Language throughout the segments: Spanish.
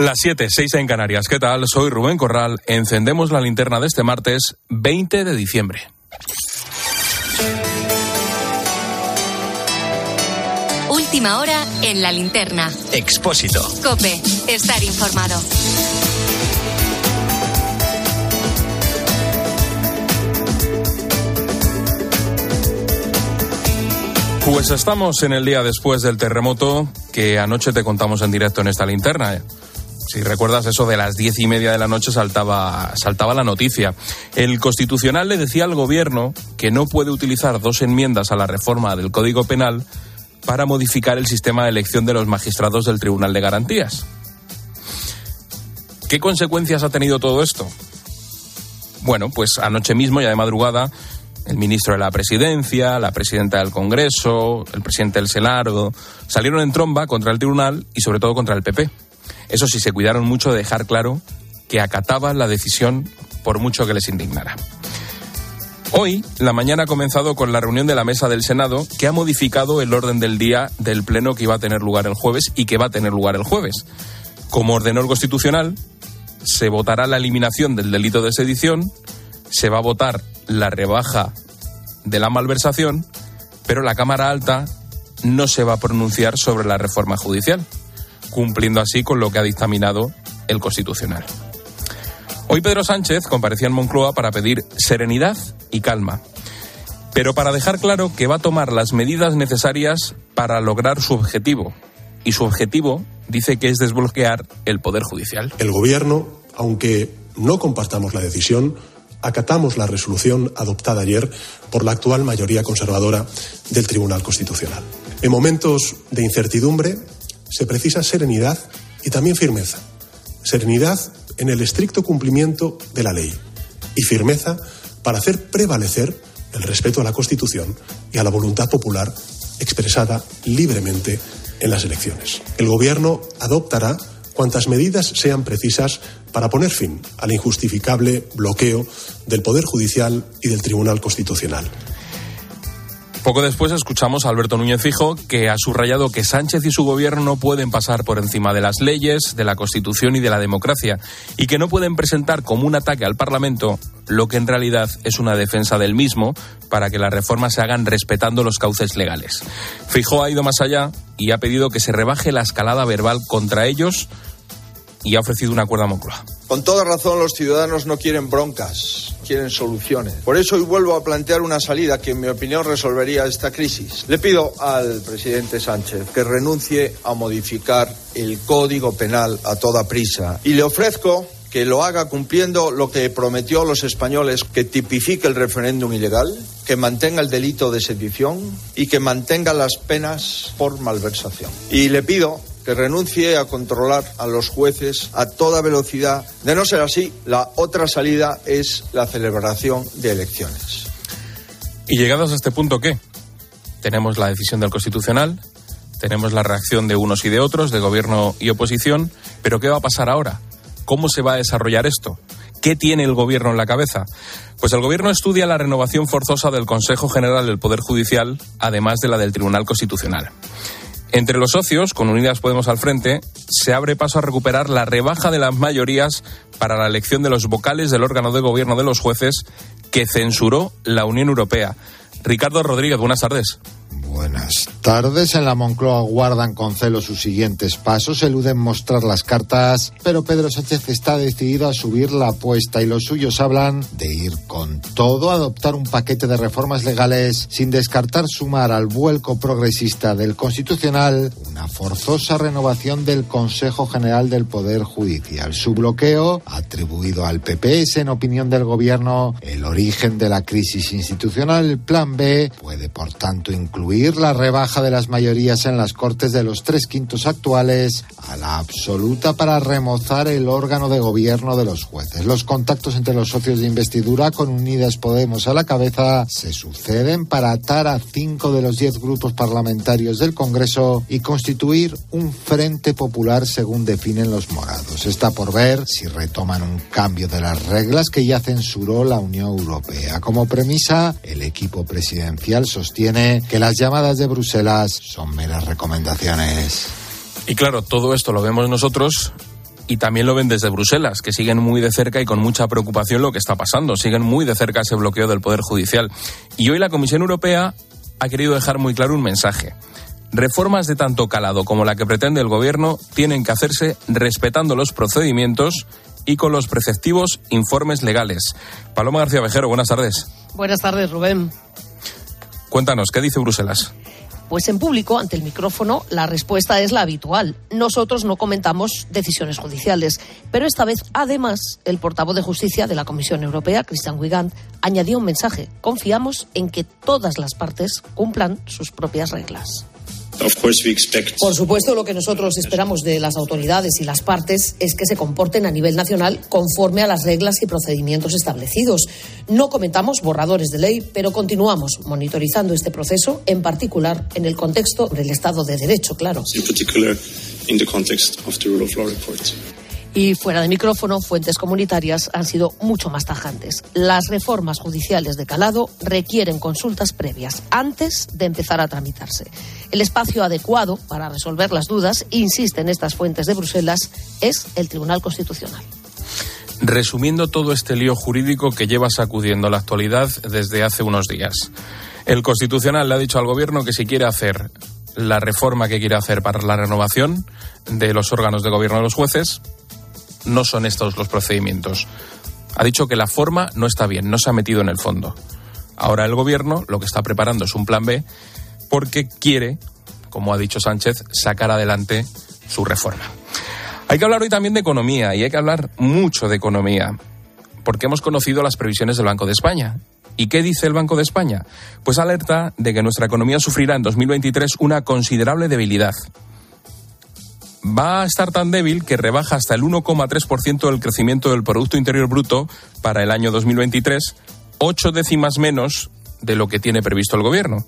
Las 7, 6 en Canarias. ¿Qué tal? Soy Rubén Corral. Encendemos la linterna de este martes 20 de diciembre. Última hora en la linterna. Expósito. Cope, estar informado. Pues estamos en el día después del terremoto que anoche te contamos en directo en esta linterna. Si recuerdas eso de las diez y media de la noche saltaba, saltaba la noticia. El Constitucional le decía al Gobierno que no puede utilizar dos enmiendas a la reforma del Código Penal para modificar el sistema de elección de los magistrados del Tribunal de Garantías. ¿Qué consecuencias ha tenido todo esto? Bueno, pues anoche mismo, ya de madrugada, el ministro de la Presidencia, la presidenta del Congreso, el presidente del Senado, salieron en tromba contra el tribunal y sobre todo contra el PP. Eso sí, se cuidaron mucho de dejar claro que acataban la decisión por mucho que les indignara. Hoy, la mañana ha comenzado con la reunión de la mesa del Senado que ha modificado el orden del día del pleno que iba a tener lugar el jueves y que va a tener lugar el jueves. Como ordenó el Constitucional, se votará la eliminación del delito de sedición, se va a votar la rebaja de la malversación, pero la Cámara Alta no se va a pronunciar sobre la reforma judicial, cumpliendo así con lo que ha dictaminado el Constitucional. Hoy Pedro Sánchez comparecía en Moncloa para pedir serenidad y calma, pero para dejar claro que va a tomar las medidas necesarias para lograr su objetivo. Y su objetivo dice que es desbloquear el Poder Judicial. El Gobierno, aunque no compartamos la decisión, acatamos la resolución adoptada ayer por la actual mayoría conservadora del Tribunal Constitucional. En momentos de incertidumbre se precisa serenidad y también firmeza. Serenidad en el estricto cumplimiento de la ley y firmeza para hacer prevalecer el respeto a la Constitución y a la voluntad popular expresada libremente en las elecciones. El Gobierno adoptará cuantas medidas sean precisas para poner fin al injustificable bloqueo del Poder Judicial y del Tribunal Constitucional. Poco después escuchamos a Alberto Núñez Fijo que ha subrayado que Sánchez y su gobierno no pueden pasar por encima de las leyes, de la Constitución y de la democracia y que no pueden presentar como un ataque al Parlamento lo que en realidad es una defensa del mismo para que las reformas se hagan respetando los cauces legales. Fijo ha ido más allá y ha pedido que se rebaje la escalada verbal contra ellos y ha ofrecido un acuerdo a Moncloa. Con toda razón los ciudadanos no quieren broncas, quieren soluciones. Por eso hoy vuelvo a plantear una salida que en mi opinión resolvería esta crisis. Le pido al presidente Sánchez que renuncie a modificar el Código Penal a toda prisa y le ofrezco que lo haga cumpliendo lo que prometió a los españoles, que tipifique el referéndum ilegal, que mantenga el delito de sedición y que mantenga las penas por malversación. Y le pido que renuncie a controlar a los jueces a toda velocidad. De no ser así, la otra salida es la celebración de elecciones. ¿Y llegados a este punto qué? Tenemos la decisión del Constitucional, tenemos la reacción de unos y de otros, de gobierno y oposición, pero ¿qué va a pasar ahora? ¿Cómo se va a desarrollar esto? ¿Qué tiene el gobierno en la cabeza? Pues el gobierno estudia la renovación forzosa del Consejo General del Poder Judicial, además de la del Tribunal Constitucional. Entre los socios, con Unidas Podemos al frente, se abre paso a recuperar la rebaja de las mayorías para la elección de los vocales del órgano de gobierno de los jueces que censuró la Unión Europea. Ricardo Rodríguez, buenas tardes. Buenas tardes. En la Moncloa guardan con celo sus siguientes pasos, eluden mostrar las cartas, pero Pedro Sánchez está decidido a subir la apuesta y los suyos hablan de ir con todo, adoptar un paquete de reformas legales sin descartar sumar al vuelco progresista del Constitucional una forzosa renovación del Consejo General del Poder Judicial. Su bloqueo, atribuido al PP, es en opinión del Gobierno el origen de la crisis institucional. Plan B puede, por tanto, incluir la rebaja de las mayorías en las Cortes de los tres quintos actuales a la absoluta para remozar el órgano de gobierno de los jueces. Los contactos entre los socios de investidura con Unidas Podemos a la cabeza se suceden para atar a cinco de los diez grupos parlamentarios del Congreso y constituir un frente popular según definen los morados. Está por ver si retoman un cambio de las reglas que ya censuró la Unión Europea. Como premisa, el equipo presidencial sostiene que las llamadas de Bruselas son meras recomendaciones. Y claro, todo esto lo vemos nosotros y también lo ven desde Bruselas, que siguen muy de cerca y con mucha preocupación lo que está pasando. Siguen muy de cerca ese bloqueo del Poder Judicial. Y hoy la Comisión Europea ha querido dejar muy claro un mensaje. Reformas de tanto calado como la que pretende el Gobierno tienen que hacerse respetando los procedimientos y con los preceptivos informes legales. Paloma García Vejero, buenas tardes. Buenas tardes, Rubén. Cuéntanos, ¿qué dice Bruselas? Pues en público, ante el micrófono, la respuesta es la habitual. Nosotros no comentamos decisiones judiciales. Pero esta vez, además, el portavoz de justicia de la Comisión Europea, Christian Wigand, añadió un mensaje. Confiamos en que todas las partes cumplan sus propias reglas. Por supuesto, lo que nosotros esperamos de las autoridades y las partes es que se comporten a nivel nacional conforme a las reglas y procedimientos establecidos. No comentamos borradores de ley, pero continuamos monitorizando este proceso, en particular en el contexto del Estado de Derecho, claro. Y fuera de micrófono, fuentes comunitarias han sido mucho más tajantes. Las reformas judiciales de calado requieren consultas previas antes de empezar a tramitarse. El espacio adecuado para resolver las dudas, insisten estas fuentes de Bruselas, es el Tribunal Constitucional. Resumiendo todo este lío jurídico que lleva sacudiendo la actualidad desde hace unos días. El Constitucional le ha dicho al Gobierno que si quiere hacer la reforma que quiere hacer para la renovación de los órganos de gobierno de los jueces, no son estos los procedimientos. Ha dicho que la forma no está bien, no se ha metido en el fondo. Ahora el gobierno lo que está preparando es un plan B porque quiere, como ha dicho Sánchez, sacar adelante su reforma. Hay que hablar hoy también de economía y hay que hablar mucho de economía porque hemos conocido las previsiones del Banco de España. ¿Y qué dice el Banco de España? Pues alerta de que nuestra economía sufrirá en 2023 una considerable debilidad va a estar tan débil que rebaja hasta el 1,3% del crecimiento del Producto Interior Bruto para el año 2023, ocho décimas menos de lo que tiene previsto el Gobierno.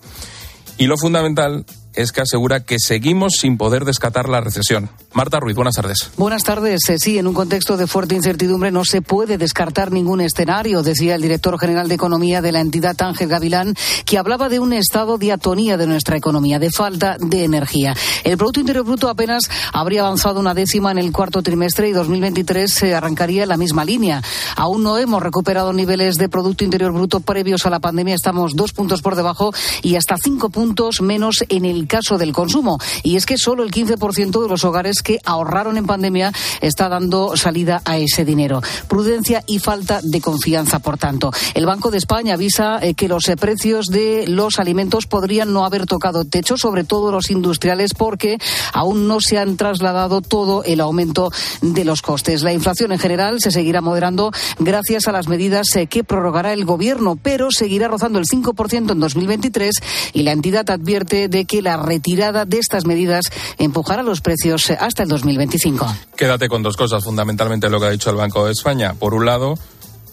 Y lo fundamental es que asegura que seguimos sin poder descatar la recesión. Marta Ruiz, buenas tardes. Buenas tardes. Eh, sí, en un contexto de fuerte incertidumbre no se puede descartar ningún escenario, decía el director general de Economía de la entidad Ángel Gavilán, que hablaba de un estado de atonía de nuestra economía, de falta de energía. El Producto Interior Bruto apenas habría avanzado una décima en el cuarto trimestre y 2023 se arrancaría en la misma línea. Aún no hemos recuperado niveles de Producto Interior Bruto previos a la pandemia. Estamos dos puntos por debajo y hasta cinco puntos menos en el caso del consumo. Y es que solo el 15% de los hogares que ahorraron en pandemia está dando salida a ese dinero. Prudencia y falta de confianza, por tanto. El Banco de España avisa eh, que los eh, precios de los alimentos podrían no haber tocado techo, sobre todo los industriales, porque aún no se han trasladado todo el aumento de los costes. La inflación en general se seguirá moderando gracias a las medidas eh, que prorrogará el Gobierno, pero seguirá rozando el 5% en 2023 y la entidad advierte de que la retirada de estas medidas empujará los precios hasta el 2025. Quédate con dos cosas, fundamentalmente lo que ha dicho el Banco de España. Por un lado,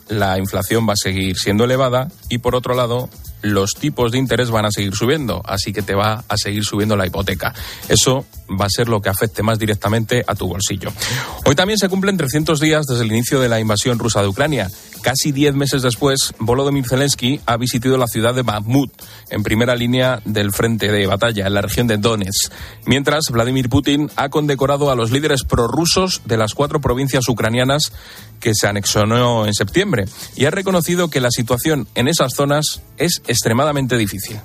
la inflación va a seguir siendo elevada y por otro lado, los tipos de interés van a seguir subiendo, así que te va a seguir subiendo la hipoteca. Eso va a ser lo que afecte más directamente a tu bolsillo. Hoy también se cumplen 300 días desde el inicio de la invasión rusa de Ucrania. Casi diez meses después, Volodymyr Zelensky ha visitado la ciudad de Bakhmut, en primera línea del frente de batalla, en la región de Donetsk. Mientras, Vladimir Putin ha condecorado a los líderes prorrusos de las cuatro provincias ucranianas que se anexionó en septiembre y ha reconocido que la situación en esas zonas es extremadamente difícil.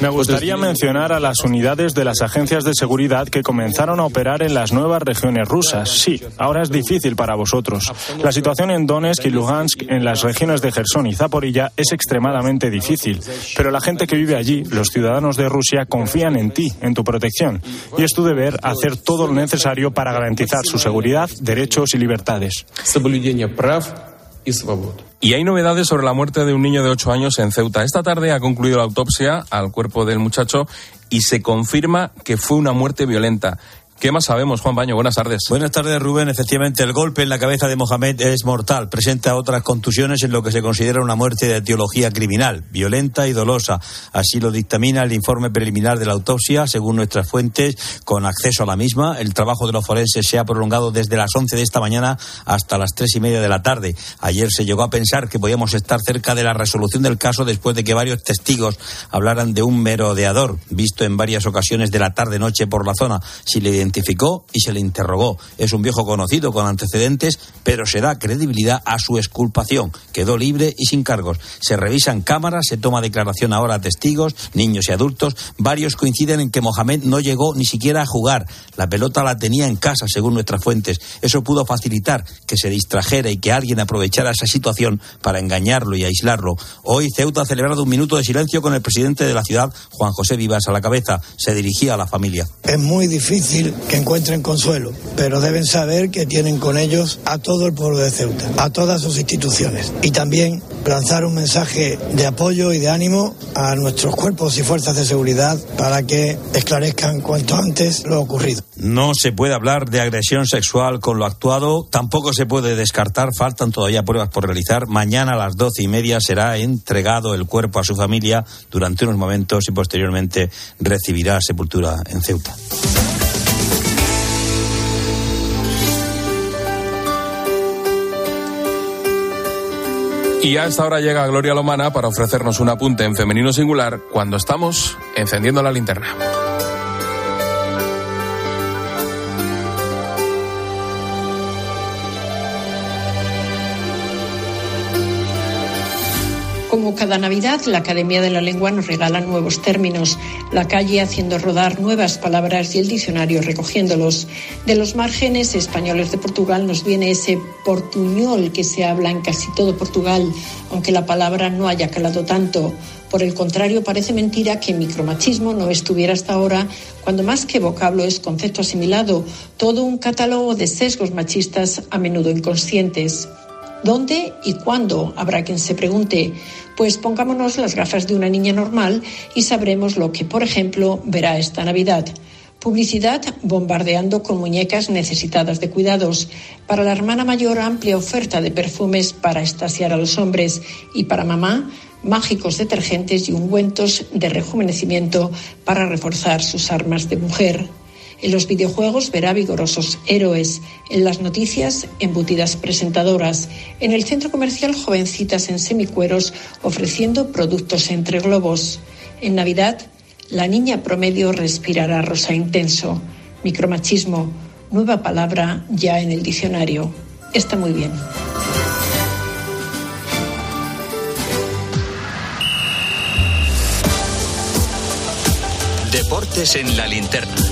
Me gustaría mencionar a las unidades de las agencias de seguridad que comenzaron a operar en las nuevas regiones rusas. Sí, ahora es difícil para vosotros. La situación en Donetsk y Lugansk, en las regiones de Gerson y Zaporilla, es extremadamente difícil. Pero la gente que vive allí, los ciudadanos de Rusia, confían en ti, en tu protección. Y es tu deber hacer todo lo necesario para garantizar su seguridad, derechos y libertades. Y hay novedades sobre la muerte de un niño de 8 años en Ceuta. Esta tarde ha concluido la autopsia al cuerpo del muchacho y se confirma que fue una muerte violenta. ¿Qué más sabemos, Juan Baño? Buenas tardes. Buenas tardes, Rubén. Efectivamente, el golpe en la cabeza de Mohamed es mortal. Presenta otras contusiones en lo que se considera una muerte de etiología criminal, violenta y dolosa. Así lo dictamina el informe preliminar de la autopsia, según nuestras fuentes, con acceso a la misma. El trabajo de los forenses se ha prolongado desde las 11 de esta mañana hasta las tres y media de la tarde. Ayer se llegó a pensar que podíamos estar cerca de la resolución del caso después de que varios testigos hablaran de un merodeador, visto en varias ocasiones de la tarde-noche por la zona. Si le identificó y se le interrogó. Es un viejo conocido con antecedentes, pero se da credibilidad a su exculpación. Quedó libre y sin cargos. Se revisan cámaras, se toma declaración ahora a testigos, niños y adultos. Varios coinciden en que Mohamed no llegó ni siquiera a jugar. La pelota la tenía en casa, según nuestras fuentes. Eso pudo facilitar que se distrajera y que alguien aprovechara esa situación para engañarlo y aislarlo. Hoy Ceuta ha celebrado un minuto de silencio con el presidente de la ciudad, Juan José Vivas, a la cabeza. Se dirigía a la familia. Es muy difícil que encuentren consuelo, pero deben saber que tienen con ellos a todo el pueblo de Ceuta, a todas sus instituciones. Y también lanzar un mensaje de apoyo y de ánimo a nuestros cuerpos y fuerzas de seguridad para que esclarezcan cuanto antes lo ocurrido. No se puede hablar de agresión sexual con lo actuado, tampoco se puede descartar, faltan todavía pruebas por realizar. Mañana a las doce y media será entregado el cuerpo a su familia durante unos momentos y posteriormente recibirá sepultura en Ceuta. Y a esta hora llega Gloria Lomana para ofrecernos un apunte en femenino singular cuando estamos encendiendo la linterna. Como cada Navidad, la Academia de la Lengua nos regala nuevos términos, la calle haciendo rodar nuevas palabras y el diccionario recogiéndolos. De los márgenes españoles de Portugal nos viene ese portuñol que se habla en casi todo Portugal, aunque la palabra no haya calado tanto. Por el contrario, parece mentira que micromachismo no estuviera hasta ahora, cuando más que vocablo es concepto asimilado, todo un catálogo de sesgos machistas a menudo inconscientes. ¿Dónde y cuándo? Habrá quien se pregunte. Pues pongámonos las gafas de una niña normal y sabremos lo que, por ejemplo, verá esta Navidad. Publicidad bombardeando con muñecas necesitadas de cuidados. Para la hermana mayor, amplia oferta de perfumes para estasiar a los hombres. Y para mamá, mágicos detergentes y ungüentos de rejuvenecimiento para reforzar sus armas de mujer. En los videojuegos verá vigorosos héroes, en las noticias embutidas presentadoras, en el centro comercial jovencitas en semicueros ofreciendo productos entre globos. En Navidad, la niña promedio respirará rosa intenso. Micromachismo, nueva palabra ya en el diccionario. Está muy bien. Deportes en la linterna.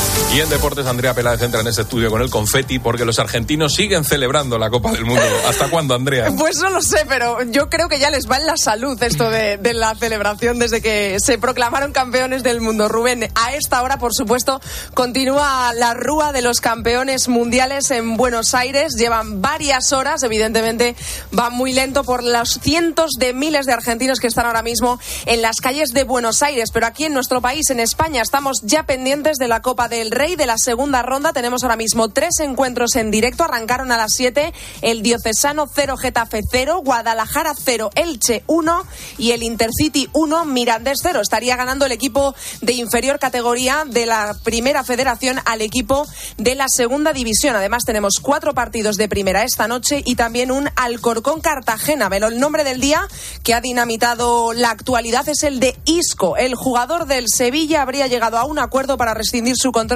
Y en deportes, Andrea Peláez entra en este estudio con el confeti porque los argentinos siguen celebrando la Copa del Mundo. ¿Hasta cuándo, Andrea? Pues no lo sé, pero yo creo que ya les va en la salud esto de, de, la celebración desde que se proclamaron campeones del mundo. Rubén, a esta hora, por supuesto, continúa la rúa de los campeones mundiales en Buenos Aires. Llevan varias horas, evidentemente va muy lento por los cientos de miles de argentinos que están ahora mismo en las calles de Buenos Aires. Pero aquí en nuestro país, en España, estamos ya pendientes de la Copa del Rey de la segunda ronda. Tenemos ahora mismo tres encuentros en directo. Arrancaron a las 7 el Diocesano 0, Getafe 0, Guadalajara 0, Elche 1 y el Intercity 1, Mirandés 0. Estaría ganando el equipo de inferior categoría de la primera federación al equipo de la segunda división. Además, tenemos cuatro partidos de primera esta noche y también un Alcorcón Cartagena. Pero el nombre del día que ha dinamitado la actualidad es el de Isco. El jugador del Sevilla habría llegado a un acuerdo para rescindir su contrato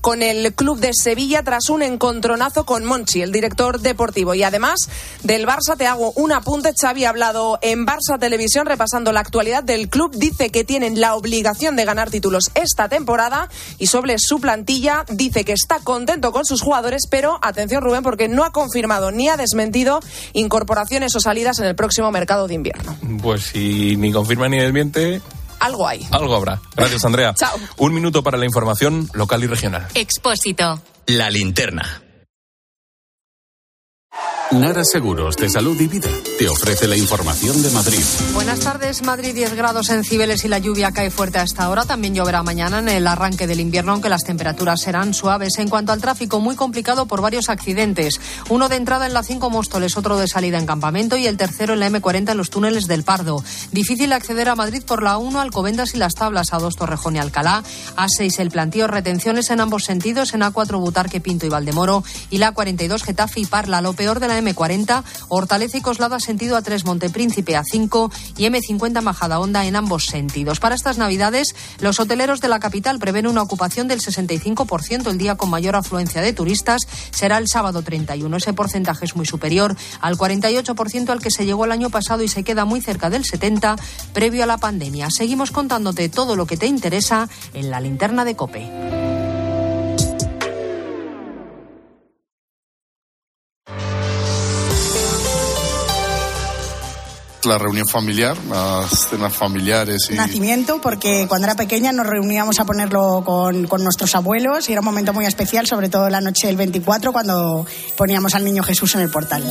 con el club de Sevilla tras un encontronazo con Monchi, el director deportivo. Y además del Barça, te hago un apunte. Xavi ha hablado en Barça Televisión repasando la actualidad del club. Dice que tienen la obligación de ganar títulos esta temporada y sobre su plantilla dice que está contento con sus jugadores, pero atención Rubén, porque no ha confirmado ni ha desmentido incorporaciones o salidas en el próximo mercado de invierno. Pues si ni confirma ni desmiente, algo hay. Algo habrá. Gracias, Andrea. Chao. Un minuto para la información local y regional. Expósito. La linterna. Nara Seguros de Salud y Vida te ofrece la información de Madrid. Buenas tardes, Madrid 10 grados en Cibeles y la lluvia cae fuerte a esta hora. También lloverá mañana en el arranque del invierno, aunque las temperaturas serán suaves. En cuanto al tráfico, muy complicado por varios accidentes. Uno de entrada en la 5 Móstoles, otro de salida en Campamento y el tercero en la M40 en los túneles del Pardo. Difícil acceder a Madrid por la 1, Alcobendas y las Tablas, a 2 Torrejón y Alcalá. A6 el plantío, retenciones en ambos sentidos en A4 Butarque, Pinto y Valdemoro y la 42 Getafe y Parla. Lo peor de la M40, Hortaleza y Coslada sentido A3 Montepríncipe A5 y M50 Majadahonda en ambos sentidos. Para estas Navidades, los hoteleros de la capital prevén una ocupación del 65%. El día con mayor afluencia de turistas será el sábado 31. Ese porcentaje es muy superior al 48% al que se llegó el año pasado y se queda muy cerca del 70% previo a la pandemia. Seguimos contándote todo lo que te interesa en la linterna de Cope. La reunión familiar, las cenas familiares. Y... Nacimiento, porque cuando era pequeña nos reuníamos a ponerlo con, con, nuestros abuelos y era un momento muy especial, sobre todo la noche del 24, cuando poníamos al niño Jesús en el portal.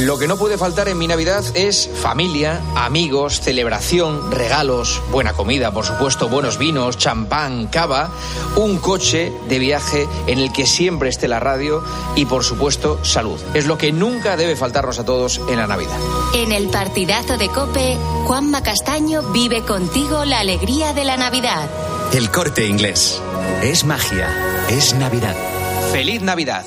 Lo que no puede faltar en mi Navidad es familia, amigos, celebración, regalos, buena comida, por supuesto, buenos vinos, champán, cava, un coche de viaje en el que siempre esté la radio y, por supuesto, salud. Es lo que nunca debe faltarnos a todos en la Navidad. En el partidazo de Cope, Juanma Castaño vive contigo la alegría de la Navidad. El corte inglés. Es magia. Es Navidad. ¡Feliz Navidad!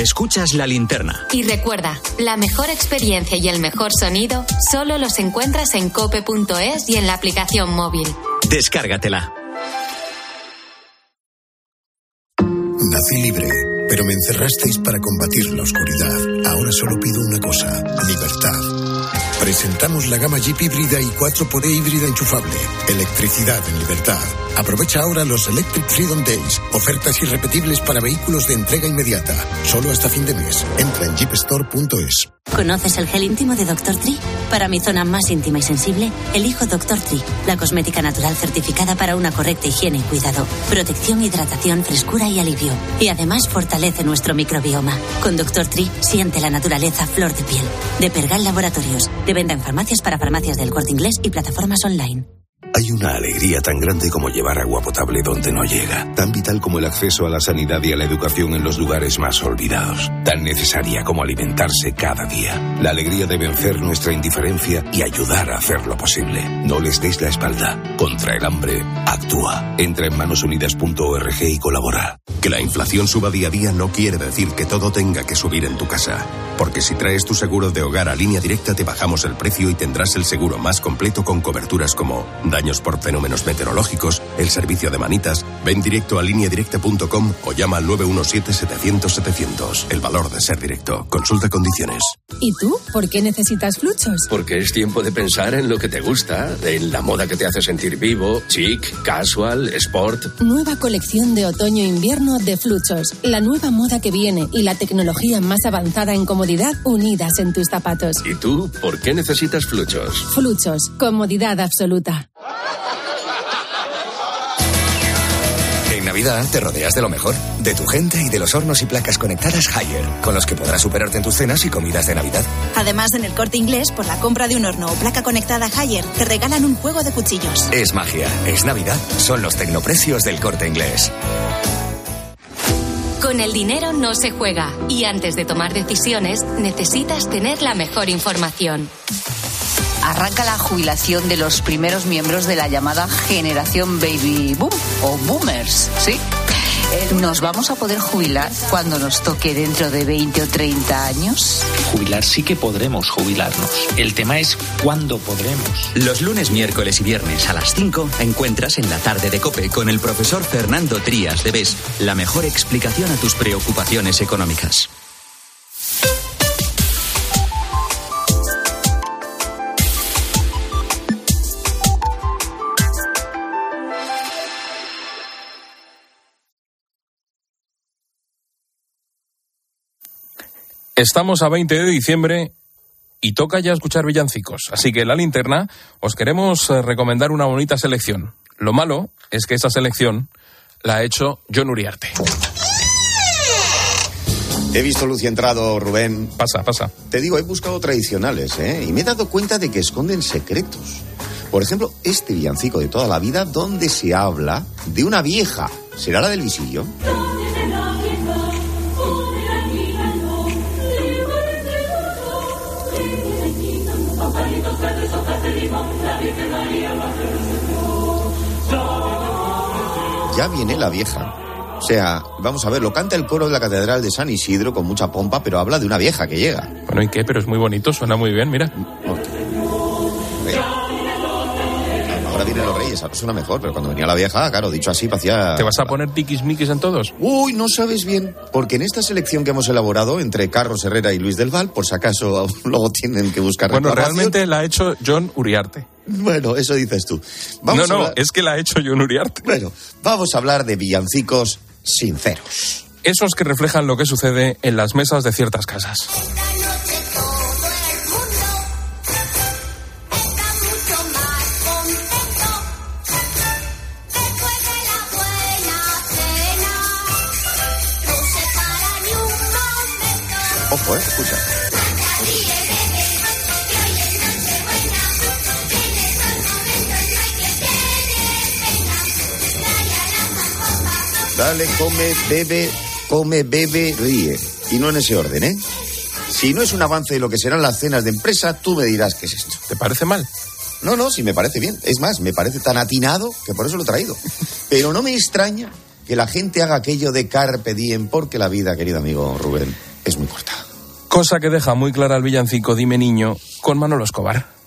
Escuchas la linterna. Y recuerda, la mejor experiencia y el mejor sonido solo los encuentras en cope.es y en la aplicación móvil. Descárgatela. Nací libre, pero me encerrasteis para combatir la oscuridad. Ahora solo pido una cosa, libertad. Presentamos la gama Jeep híbrida y 4xE híbrida enchufable. Electricidad en libertad. Aprovecha ahora los Electric Freedom Days. Ofertas irrepetibles para vehículos de entrega inmediata. Solo hasta fin de mes. Entra en jeepstore.es. ¿Conoces el gel íntimo de Dr. Tree? Para mi zona más íntima y sensible, elijo Dr. Tree, la cosmética natural certificada para una correcta higiene y cuidado. Protección, hidratación, frescura y alivio. Y además fortalece nuestro microbioma. Con Dr. Tree siente la naturaleza flor de piel. De Pergal Laboratorios. De venta en farmacias para farmacias del corte inglés y plataformas online. Hay una alegría tan grande como llevar agua potable donde no llega, tan vital como el acceso a la sanidad y a la educación en los lugares más olvidados, tan necesaria como alimentarse cada día. La alegría de vencer nuestra indiferencia y ayudar a hacerlo posible. No les deis la espalda. Contra el hambre, actúa. Entra en manosunidas.org y colabora. Que la inflación suba día a día no quiere decir que todo tenga que subir en tu casa. Porque si traes tu seguro de hogar a línea directa te bajamos el precio y tendrás el seguro más completo con coberturas como daños por fenómenos meteorológicos, el servicio de manitas, ven directo a lineadirecta.com o llama al 917-700-700. El valor de ser directo. Consulta condiciones. ¿Y tú? ¿Por qué necesitas fluchos? Porque es tiempo de pensar en lo que te gusta, en la moda que te hace sentir vivo, chic, casual, sport. Nueva colección de otoño-invierno de fluchos. La nueva moda que viene y la tecnología más avanzada en comodidad unidas en tus zapatos. ¿Y tú? ¿Por qué necesitas fluchos? Fluchos. Comodidad absoluta. En Navidad te rodeas de lo mejor, de tu gente y de los hornos y placas conectadas Haier, con los que podrás superarte en tus cenas y comidas de Navidad. Además, en el corte inglés, por la compra de un horno o placa conectada Haier, te regalan un juego de cuchillos. Es magia, es Navidad, son los tecnoprecios del corte inglés. Con el dinero no se juega y antes de tomar decisiones necesitas tener la mejor información arranca la jubilación de los primeros miembros de la llamada generación baby boom o boomers, ¿sí? ¿Nos vamos a poder jubilar cuando nos toque dentro de 20 o 30 años? Jubilar sí que podremos jubilarnos. El tema es cuándo podremos. Los lunes, miércoles y viernes a las 5 encuentras en la tarde de Cope con el profesor Fernando Trías de BES la mejor explicación a tus preocupaciones económicas. Estamos a 20 de diciembre y toca ya escuchar villancicos. Así que en la linterna os queremos eh, recomendar una bonita selección. Lo malo es que esa selección la ha hecho John Uriarte. He visto luz y entrado, Rubén. Pasa, pasa. Te digo, he buscado tradicionales, ¿eh? Y me he dado cuenta de que esconden secretos. Por ejemplo, este villancico de toda la vida donde se habla de una vieja. ¿Será la del visillo? Ya viene la vieja. O sea, vamos a ver, lo canta el coro de la Catedral de San Isidro con mucha pompa, pero habla de una vieja que llega. Bueno, ¿y qué? Pero es muy bonito, suena muy bien, mira. Ahora vienen los reyes, ahora suena mejor, pero cuando venía la vieja, claro, dicho así, parecía... ¿Te vas a poner tiquismiquis en todos? Uy, no sabes bien, porque en esta selección que hemos elaborado entre Carlos Herrera y Luis del Val, por si acaso luego tienen que buscar Bueno, realmente la ha hecho John Uriarte. Bueno, eso dices tú. no, no, hablar- es que la ha hecho John Uriarte. Bueno, vamos a hablar de villancicos sinceros. Esos que reflejan lo que sucede en las mesas de ciertas casas. Ojo, eh, escucha. Dale, come, bebe, come, bebe, ríe. Y no en ese orden, ¿eh? Si no es un avance de lo que serán las cenas de empresa, tú me dirás qué es esto. ¿Te parece mal? No, no, sí me parece bien. Es más, me parece tan atinado que por eso lo he traído. Pero no me extraña que la gente haga aquello de carpe diem, porque la vida, querido amigo Rubén, es muy corta. Cosa que deja muy clara el villancico Dime Niño con Manolo Escobar.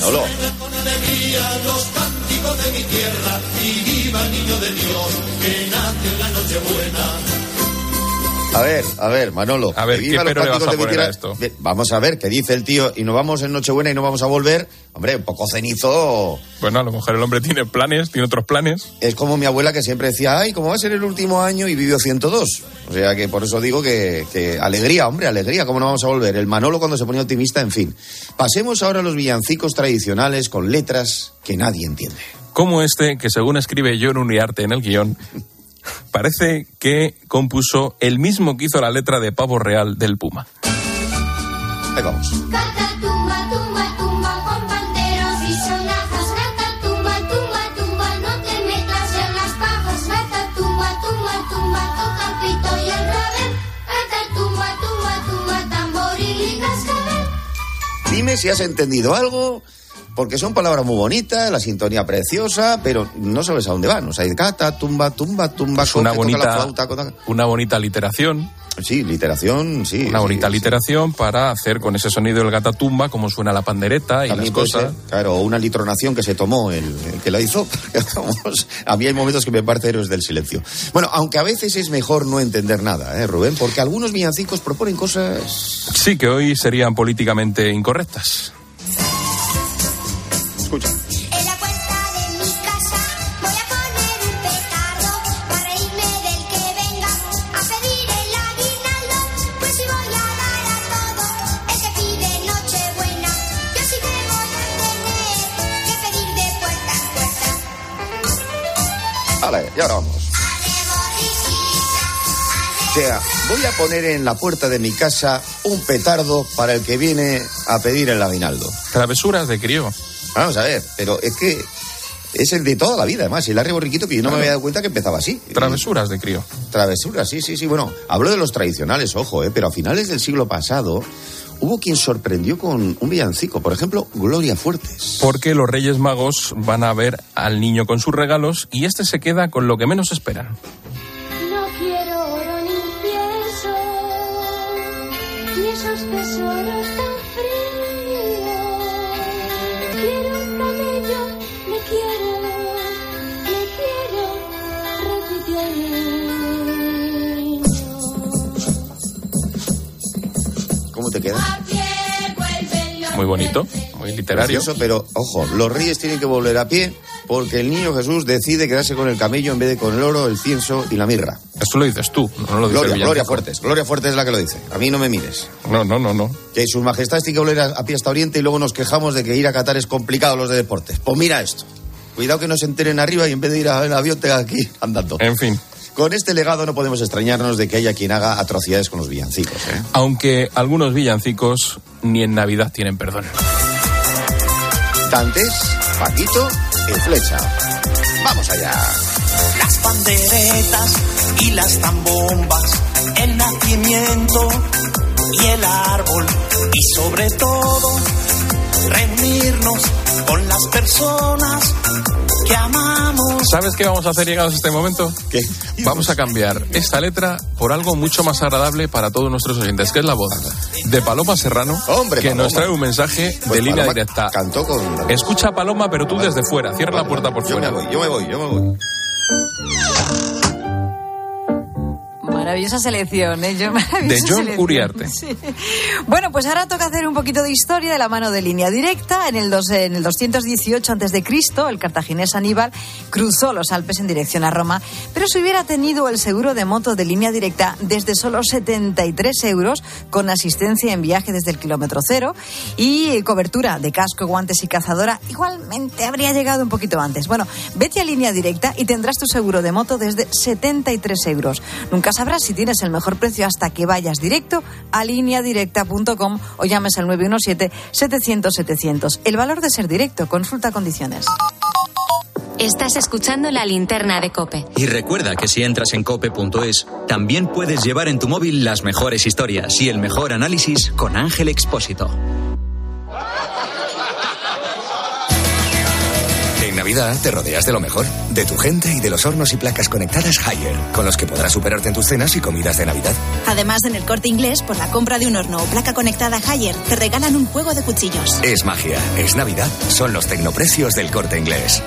Manolo. Con alegría los cánticos de mi tierra y viva niño de Dios A ver, a ver, Manolo. A ver, ¿qué los pero le vas a poner a esto? Vamos a ver qué dice el tío y nos vamos en Nochebuena y no vamos a volver. Hombre, un poco cenizo. Bueno, a lo mejor el hombre tiene planes, tiene otros planes. Es como mi abuela que siempre decía, ay, ¿cómo va a ser el último año? Y vivió 102. O sea que por eso digo que, que alegría, hombre, alegría, ¿cómo no vamos a volver? El Manolo cuando se ponía optimista, en fin. Pasemos ahora a los villancicos tradicionales con letras que nadie entiende. Como este, que según escribe John Uriarte en el guion, parece que compuso el mismo que hizo la letra de Pavo Real del Puma. Ahí vamos. Gata tumba, tumba, tumba con panteros y sonajas. Gata tumba, tumba, tumba, no te metas en las pajas. Gata tumba, tumba, tumba, toca el pito y el rabel. Gata tumba, tumba, tumba, tamboril y cascabel. Dime si has entendido algo, porque son palabras muy bonitas, la sintonía preciosa, pero no sabes a dónde van. O sea, gata, tumba, tumba, tumba, Es una toca la bonita, flauta, una bonita literación. Sí, literación, sí. Una sí, bonita sí. literación para hacer con ese sonido del gatatumba como suena la pandereta y las También cosas. ser, claro, una litronación que se tomó el, el que la hizo. A mí hay momentos que me parece héroes del silencio. Bueno, aunque a veces es mejor no entender nada, ¿eh, Rubén? Porque algunos villancicos proponen cosas... Sí, que hoy serían políticamente incorrectas. Escucha. En la puerta de mi casa voy a poner un petardo para reírme del que venga a pedir el aguinaldo. Pues si voy a dar a todo el que pide Nochebuena, yo sí que voy a tener que pedir de puerta en puerta. Vale, y ahora vamos. O sea, voy a poner en la puerta de mi casa un petardo para el que viene a pedir el aguinaldo. Travesuras de crío. Vamos a ver, pero es que es el de toda la vida, además. Y el Larry Borriquito, que yo no me había dado cuenta que empezaba así. Travesuras de crío. Travesuras, sí, sí, sí. Bueno, hablo de los tradicionales, ojo, ¿eh? pero a finales del siglo pasado hubo quien sorprendió con un villancico. Por ejemplo, Gloria Fuertes. Porque los Reyes Magos van a ver al niño con sus regalos y este se queda con lo que menos esperan. ¿Cómo te queda? Muy bonito, muy literario. Precioso, pero ojo, los reyes tienen que volver a pie porque el niño Jesús decide quedarse con el camello en vez de con el oro, el cienso y la mirra. Eso lo dices tú, no lo dice Gloria, Gloria. Fuertes. Gloria Fuertes es la que lo dice. A mí no me mires. No, no, no, no. Que sus majestades tienen que volver a, a pie hasta Oriente y luego nos quejamos de que ir a Qatar es complicado los de deportes. Pues mira esto. Cuidado que no se enteren arriba y en vez de ir al avión tenga aquí andando. En fin. Con este legado no podemos extrañarnos de que haya quien haga atrocidades con los villancicos. ¿eh? Aunque algunos villancicos ni en Navidad tienen perdón. Dantes, Paquito y Flecha. Vamos allá. Las panderetas y las zambombas, el nacimiento y el árbol y sobre todo reunirnos con las personas que amamos. ¿Sabes qué vamos a hacer llegados a este momento? ¿Qué? Vamos a cambiar esta letra por algo mucho más agradable para todos nuestros oyentes, que es la voz de Paloma Serrano, Hombre, que Paloma. nos trae un mensaje Pues de línea Paloma directa. Cantó con... Escucha a Paloma, pero tú desde fuera. Cierra la puerta por Yo me voy, yo me voy, yo me voy. Maravillosa selección, ¿eh? Yo- maravillosa De John selección. Uriarte. Sí. Bueno, pues ahora toca hacer un poquito de historia de la mano de línea directa. En el, dos- en el 218 a.C., el cartaginés Aníbal cruzó los Alpes en dirección a Roma, pero si hubiera tenido el seguro de moto de línea directa desde solo 73 euros, con asistencia en viaje desde el kilómetro cero y cobertura de casco, guantes y cazadora, igualmente habría llegado un poquito antes. Bueno, vete a línea directa y tendrás tu seguro de moto desde 73 euros. Nunca sabrás si tienes el mejor precio hasta que vayas directo a lineadirecta.com o llames al 917-700-700. El valor de ser directo, consulta condiciones. Estás escuchando la linterna de Cope. Y recuerda que si entras en cope.es, también puedes llevar en tu móvil las mejores historias y el mejor análisis con Ángel Expósito. Navidad te rodeas de lo mejor, de tu gente y de los hornos y placas conectadas Haier, con los que podrás superarte en tus cenas y comidas de Navidad. Además, en el corte inglés, por la compra de un horno o placa conectada Haier, te regalan un juego de cuchillos. Es magia, es Navidad, son los tecnoprecios del corte inglés.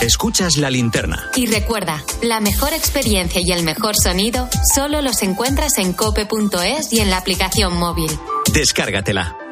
Escuchas la linterna. Y recuerda, la mejor experiencia y el mejor sonido solo los encuentras en cope.es y en la aplicación móvil. Descárgatela.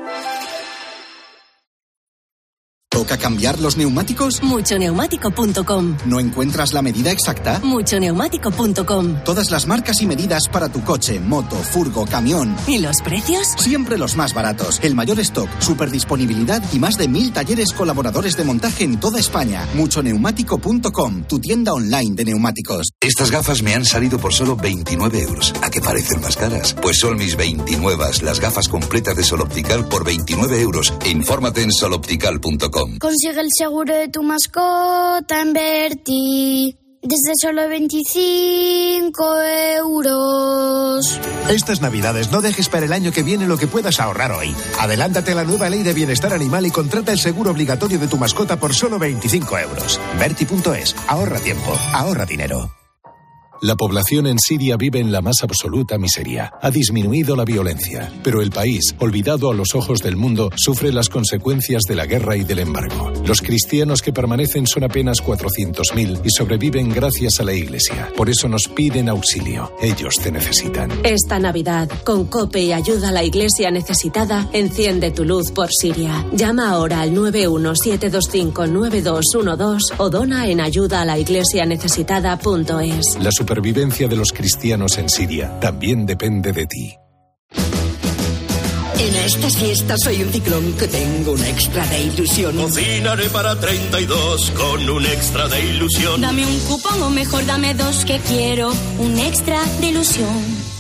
¿Toca cambiar los neumáticos? Muchoneumático.com. ¿No encuentras la medida exacta? Muchoneumático.com. Todas las marcas y medidas para tu coche, moto, furgo, camión. ¿Y los precios? Siempre los más baratos. El mayor stock, super disponibilidad y más de mil talleres colaboradores de montaje en toda España. Muchoneumático.com, tu tienda online de neumáticos. Estas gafas me han salido por solo 29 euros. ¿A qué parecen más caras? Pues son mis 29, las gafas completas de Sol Optical por 29 euros. Infórmate en soloptical.com. Consigue el seguro de tu mascota en Berti. Desde solo 25 euros. Estas navidades no dejes para el año que viene lo que puedas ahorrar hoy. Adelántate a la nueva ley de bienestar animal y contrata el seguro obligatorio de tu mascota por solo 25 euros. Verti.es, ahorra tiempo, ahorra dinero. La población en Siria vive en la más absoluta miseria. Ha disminuido la violencia, pero el país, olvidado a los ojos del mundo, sufre las consecuencias de la guerra y del embargo. Los cristianos que permanecen son apenas 400.000 y sobreviven gracias a la Iglesia. Por eso nos piden auxilio. Ellos te necesitan. Esta Navidad, con COPE y ayuda a la iglesia necesitada, enciende tu luz por Siria. Llama ahora al 917259212 o dona en ayuda a la iglesia necesitada.es. La supervivencia de los cristianos en Siria también depende de ti. En estas fiestas soy un ciclón que tengo un extra de ilusión. Cocinaré para 32 con un extra de ilusión. Dame un cupón o mejor dame dos que quiero. Un extra de ilusión.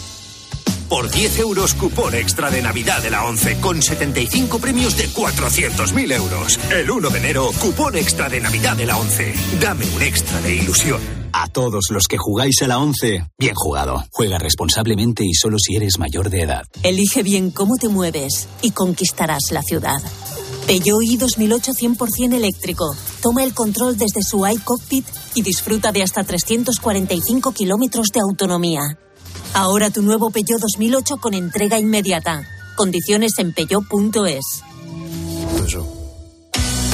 Por 10 euros, cupón extra de Navidad de la 11 con 75 premios de 400.000 euros. El 1 de enero, cupón extra de Navidad de la 11. Dame un extra de ilusión. A todos los que jugáis a la 11, bien jugado. Juega responsablemente y solo si eres mayor de edad. Elige bien cómo te mueves y conquistarás la ciudad. Peugeot i 2008 100% eléctrico. Toma el control desde su iCockpit y disfruta de hasta 345 kilómetros de autonomía. Ahora tu nuevo Peugeot 2008 con entrega inmediata. Condiciones en peugeot.es.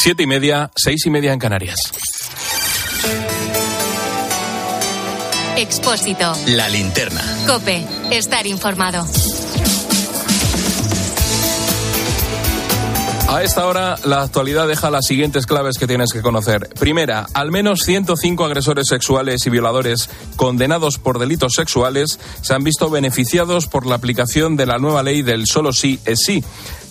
Siete y media, seis y media en Canarias. Expósito. La linterna. Cope. Estar informado. A esta hora, la actualidad deja las siguientes claves que tienes que conocer. Primera, al menos 105 agresores sexuales y violadores condenados por delitos sexuales se han visto beneficiados por la aplicación de la nueva ley del solo sí es sí.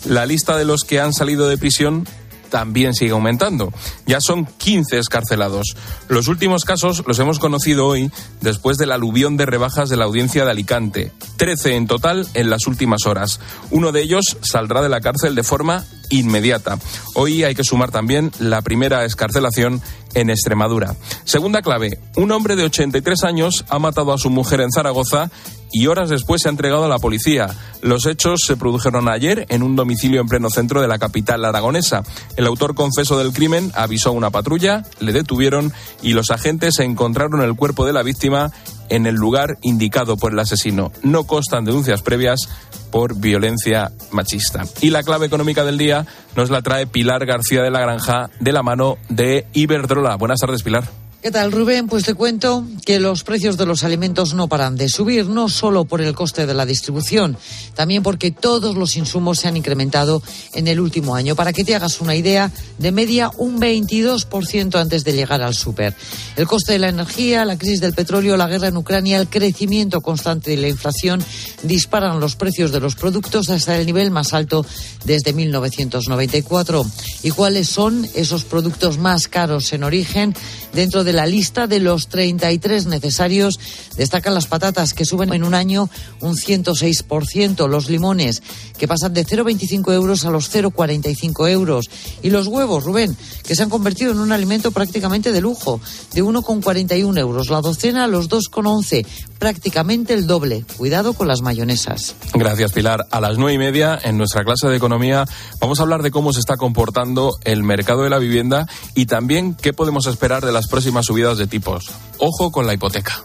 La lista de los que han salido de prisión también sigue aumentando. Ya son 15 escarcelados. Los últimos casos los hemos conocido hoy después del aluvión de rebajas de la audiencia de Alicante. 13 en total en las últimas horas. Uno de ellos saldrá de la cárcel de forma inmediata. Hoy hay que sumar también la primera escarcelación en Extremadura. Segunda clave, un hombre de 83 años ha matado a su mujer en Zaragoza y horas después se ha entregado a la policía. Los hechos se produjeron ayer en un domicilio en pleno centro de la capital aragonesa. El autor confeso del crimen avisó a una patrulla, le detuvieron y los agentes encontraron el cuerpo de la víctima en el lugar indicado por el asesino. No constan denuncias previas por violencia machista. Y la clave económica del día nos la trae Pilar García de la Granja de la mano de Iberdrola. Buenas tardes, Pilar. ¿Qué tal, Rubén? Pues te cuento que los precios de los alimentos no paran de subir, no solo por el coste de la distribución, también porque todos los insumos se han incrementado en el último año. Para que te hagas una idea, de media un 22% antes de llegar al súper. El coste de la energía, la crisis del petróleo, la guerra en Ucrania, el crecimiento constante de la inflación disparan los precios de los productos hasta el nivel más alto desde 1994. ¿Y cuáles son esos productos más caros en origen? Dentro de la lista de los 33 necesarios destacan las patatas que suben en un año un 106%, los limones que pasan de 0,25 euros a los 0,45 euros y los huevos, Rubén, que se han convertido en un alimento prácticamente de lujo, de 1,41 euros la docena a los 2,11, prácticamente el doble. Cuidado con las mayonesas. Gracias, Pilar. A las nueve y media, en nuestra clase de economía, vamos a hablar de cómo se está comportando el mercado de la vivienda y también qué podemos esperar de las próximas subidas de tipos. Ojo con la hipoteca.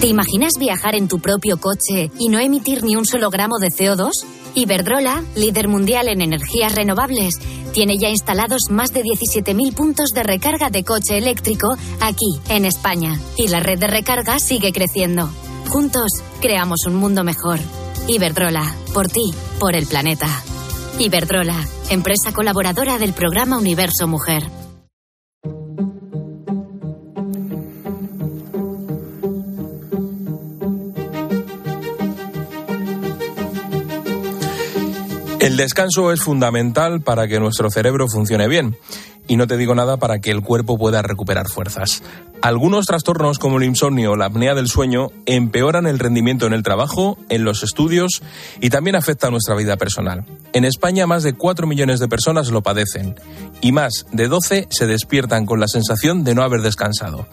¿Te imaginas viajar en tu propio coche y no emitir ni un solo gramo de CO2? Iberdrola, líder mundial en energías renovables, tiene ya instalados más de 17.000 puntos de recarga de coche eléctrico aquí, en España. Y la red de recarga sigue creciendo. Juntos, creamos un mundo mejor. Iberdrola, por ti, por el planeta. Iberdrola, empresa colaboradora del programa Universo Mujer. El descanso es fundamental para que nuestro cerebro funcione bien. Y no te digo nada para que el cuerpo pueda recuperar fuerzas. Algunos trastornos como el insomnio o la apnea del sueño empeoran el rendimiento en el trabajo, en los estudios y también afecta a nuestra vida personal. En España más de 4 millones de personas lo padecen y más de 12 se despiertan con la sensación de no haber descansado.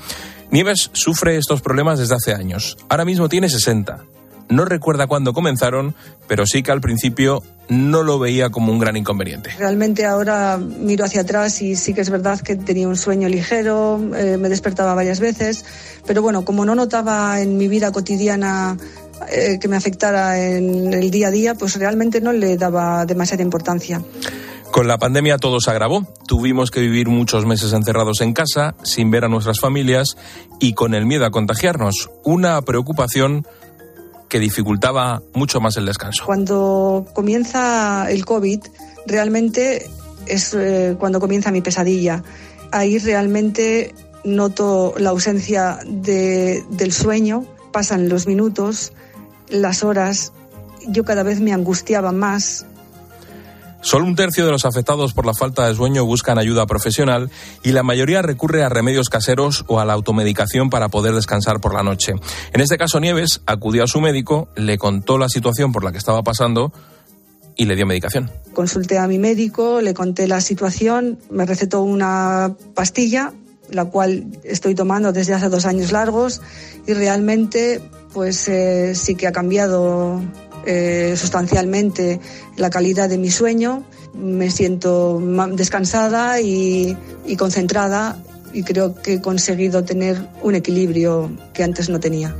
Nieves sufre estos problemas desde hace años. Ahora mismo tiene 60. No recuerda cuándo comenzaron, pero sí que al principio no lo veía como un gran inconveniente. Realmente ahora miro hacia atrás y sí que es verdad que tenía un sueño ligero, eh, me despertaba varias veces, pero bueno, como no notaba en mi vida cotidiana eh, que me afectara en el día a día, pues realmente no le daba demasiada importancia. Con la pandemia todo se agravó. Tuvimos que vivir muchos meses encerrados en casa, sin ver a nuestras familias y con el miedo a contagiarnos. Una preocupación que dificultaba mucho más el descanso. Cuando comienza el COVID, realmente es eh, cuando comienza mi pesadilla. Ahí realmente noto la ausencia de- del sueño, pasan los minutos, las horas, yo cada vez me angustiaba más, Solo un tercio de los afectados por la falta de sueño buscan ayuda profesional y la mayoría recurre a remedios caseros o a la automedicación para poder descansar por la noche. En este caso, Nieves acudió a su médico, le contó la situación por la que estaba pasando y le dio medicación. Consulté a mi médico, le conté la situación, me recetó una pastilla, la cual estoy tomando desde hace dos años largos y realmente pues eh, sí que ha cambiado eh, sustancialmente la calidad de mi sueño. Me siento descansada y, y concentrada y creo que he conseguido tener un equilibrio que antes no tenía.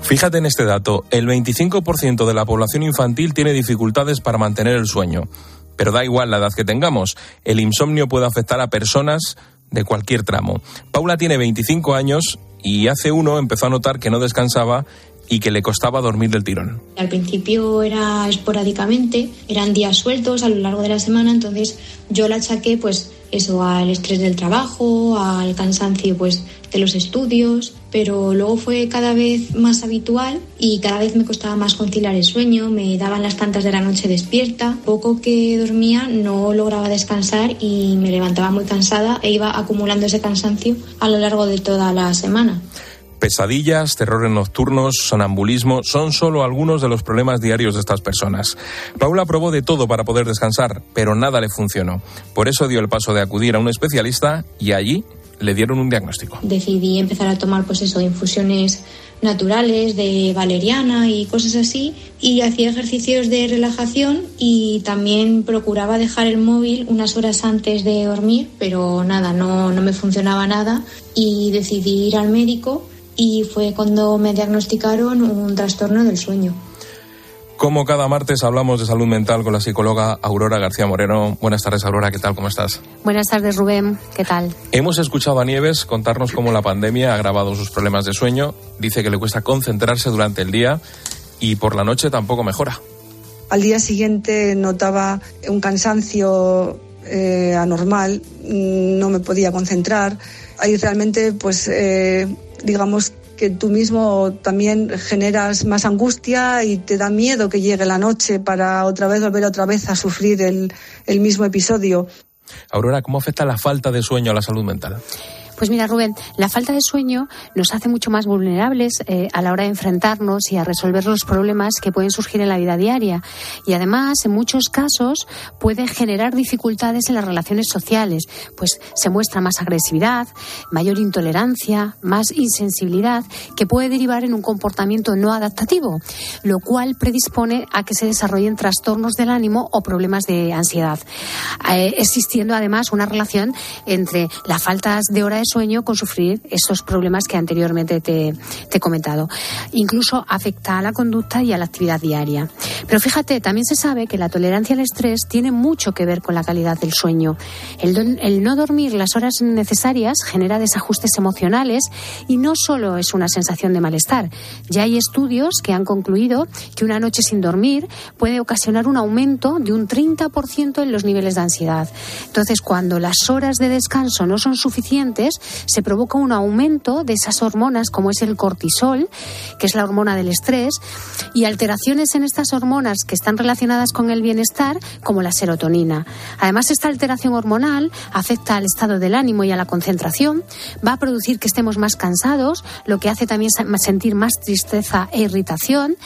Fíjate en este dato, el 25% de la población infantil tiene dificultades para mantener el sueño. Pero da igual la edad que tengamos, el insomnio puede afectar a personas de cualquier tramo. Paula tiene 25 años y hace uno empezó a notar que no descansaba y que le costaba dormir del tirón. Al principio era esporádicamente, eran días sueltos a lo largo de la semana, entonces yo la achaqué pues eso al estrés del trabajo, al cansancio pues de los estudios, pero luego fue cada vez más habitual y cada vez me costaba más conciliar el sueño, me daban las tantas de la noche despierta, poco que dormía no lograba descansar y me levantaba muy cansada e iba acumulando ese cansancio a lo largo de toda la semana. Pesadillas, terrores nocturnos, sonambulismo son solo algunos de los problemas diarios de estas personas. Paula probó de todo para poder descansar, pero nada le funcionó. Por eso dio el paso de acudir a un especialista y allí le dieron un diagnóstico. Decidí empezar a tomar pues eso, infusiones naturales de valeriana y cosas así y hacía ejercicios de relajación y también procuraba dejar el móvil unas horas antes de dormir, pero nada, no, no me funcionaba nada y decidí ir al médico y fue cuando me diagnosticaron un trastorno del sueño. Como cada martes hablamos de salud mental con la psicóloga Aurora García Moreno. Buenas tardes, Aurora, ¿qué tal? ¿Cómo estás? Buenas tardes, Rubén, ¿qué tal? Hemos escuchado a Nieves contarnos cómo la pandemia ha agravado sus problemas de sueño. Dice que le cuesta concentrarse durante el día y por la noche tampoco mejora. Al día siguiente notaba un cansancio eh, anormal, no me podía concentrar. Ahí realmente, pues, eh, digamos que tú mismo también generas más angustia y te da miedo que llegue la noche para otra vez volver otra vez a sufrir el, el mismo episodio. Aurora, ¿cómo afecta la falta de sueño a la salud mental? Pues mira, Rubén, la falta de sueño nos hace mucho más vulnerables eh, a la hora de enfrentarnos y a resolver los problemas que pueden surgir en la vida diaria. Y además, en muchos casos, puede generar dificultades en las relaciones sociales, pues se muestra más agresividad, mayor intolerancia, más insensibilidad, que puede derivar en un comportamiento no adaptativo, lo cual predispone a que se desarrollen trastornos del ánimo o problemas de ansiedad, eh, existiendo además una relación entre la falta de hora de sueño con sufrir esos problemas que anteriormente te, te he comentado. Incluso afecta a la conducta y a la actividad diaria. Pero fíjate, también se sabe que la tolerancia al estrés tiene mucho que ver con la calidad del sueño. El, don- el no dormir las horas necesarias genera desajustes emocionales y no solo es una sensación de malestar. Ya hay estudios que han concluido que una noche sin dormir puede ocasionar un aumento de un 30% en los niveles de ansiedad. Entonces, cuando las horas de descanso no son suficientes, se provoca un aumento de esas hormonas como es el cortisol, que es la hormona del estrés, y alteraciones en estas hormonas que están relacionadas con el bienestar, como la serotonina. Además, esta alteración hormonal afecta al estado del ánimo y a la concentración, va a producir que estemos más cansados, lo que hace también sentir más tristeza e irritación,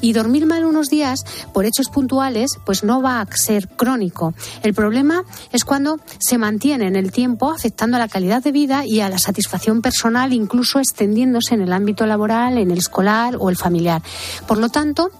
y dormir mal unos días por hechos puntuales, pues no va a ser crónico. El problema es cuando se mantiene en el tiempo afectando a la calidad de vida y a la satisfacción personal, incluso extendiéndose en el ámbito laboral, en el escolar o el familiar. Por lo tanto,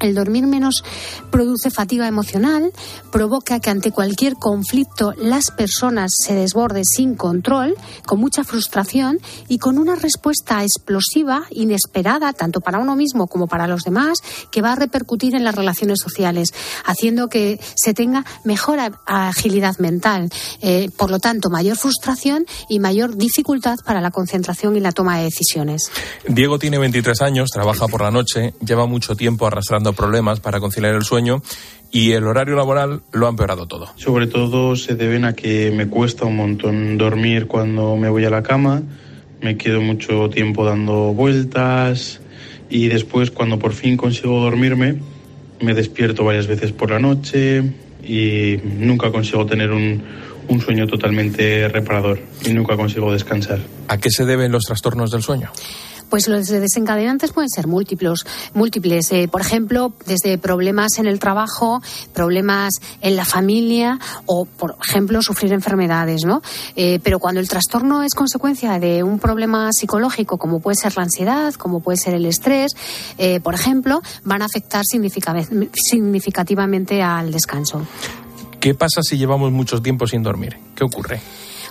el dormir menos produce fatiga emocional, provoca que ante cualquier conflicto las personas se desborden sin control, con mucha frustración y con una respuesta explosiva, inesperada, tanto para uno mismo como para los demás, que va a repercutir en las relaciones sociales, haciendo que se tenga mejor agilidad mental. Eh, por lo tanto, mayor frustración y mayor dificultad para la concentración y la toma de decisiones. Diego tiene 23 años, trabaja por la noche, lleva mucho tiempo arrastrando problemas para conciliar el sueño y el horario laboral lo ha empeorado todo. Sobre todo se deben a que me cuesta un montón dormir cuando me voy a la cama, me quedo mucho tiempo dando vueltas y después cuando por fin consigo dormirme me despierto varias veces por la noche y nunca consigo tener un, un sueño totalmente reparador y nunca consigo descansar. ¿A qué se deben los trastornos del sueño? Pues los desencadenantes pueden ser múltiples, múltiples. Eh, por ejemplo, desde problemas en el trabajo, problemas en la familia o, por ejemplo, sufrir enfermedades, ¿no? Eh, pero cuando el trastorno es consecuencia de un problema psicológico, como puede ser la ansiedad, como puede ser el estrés, eh, por ejemplo, van a afectar significa- significativamente al descanso. ¿Qué pasa si llevamos mucho tiempo sin dormir? ¿Qué ocurre?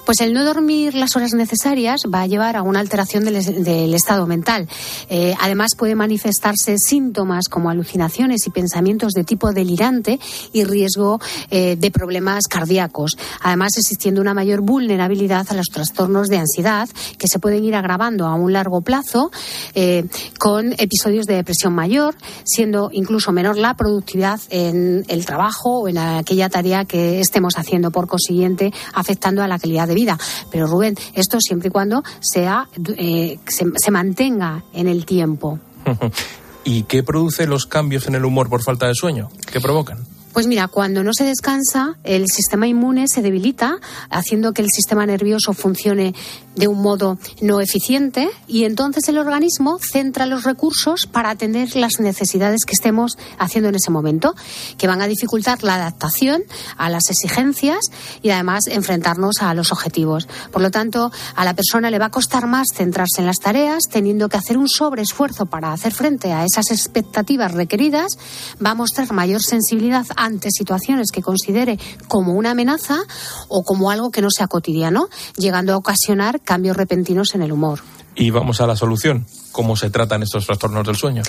Pues el no dormir las horas necesarias va a llevar a una alteración del, estado mental. Eh, además puede manifestarse síntomas como alucinaciones y pensamientos de tipo delirante y riesgo eh, de problemas cardíacos. Además existiendo una mayor vulnerabilidad a los trastornos de ansiedad que se pueden ir agravando a un largo plazo eh, con episodios de depresión mayor, siendo incluso menor la productividad en el trabajo o en aquella tarea que estemos haciendo, por consiguiente afectando a la calidad de vida. Pero Rubén, esto siempre y cuando sea, eh, se, se mantenga en el tiempo. ¿Y qué produce los cambios en el humor por falta de sueño? ¿Qué provocan? Pues mira, cuando no se descansa, el sistema inmune se debilita, haciendo que el sistema nervioso funcione de un modo no eficiente y entonces el organismo centra los recursos para atender las necesidades que estemos haciendo en ese momento, que van a dificultar la adaptación a las exigencias y además enfrentarnos a los objetivos. Por lo tanto, a la persona le va a costar más centrarse en las tareas, teniendo que hacer un sobreesfuerzo para hacer frente a esas expectativas requeridas, va a mostrar mayor sensibilidad ante situaciones que considere como una amenaza o como algo que no sea cotidiano, llegando a ocasionar cambios repentinos en el humor. Y vamos a la solución. ¿Cómo se tratan estos trastornos del sueño?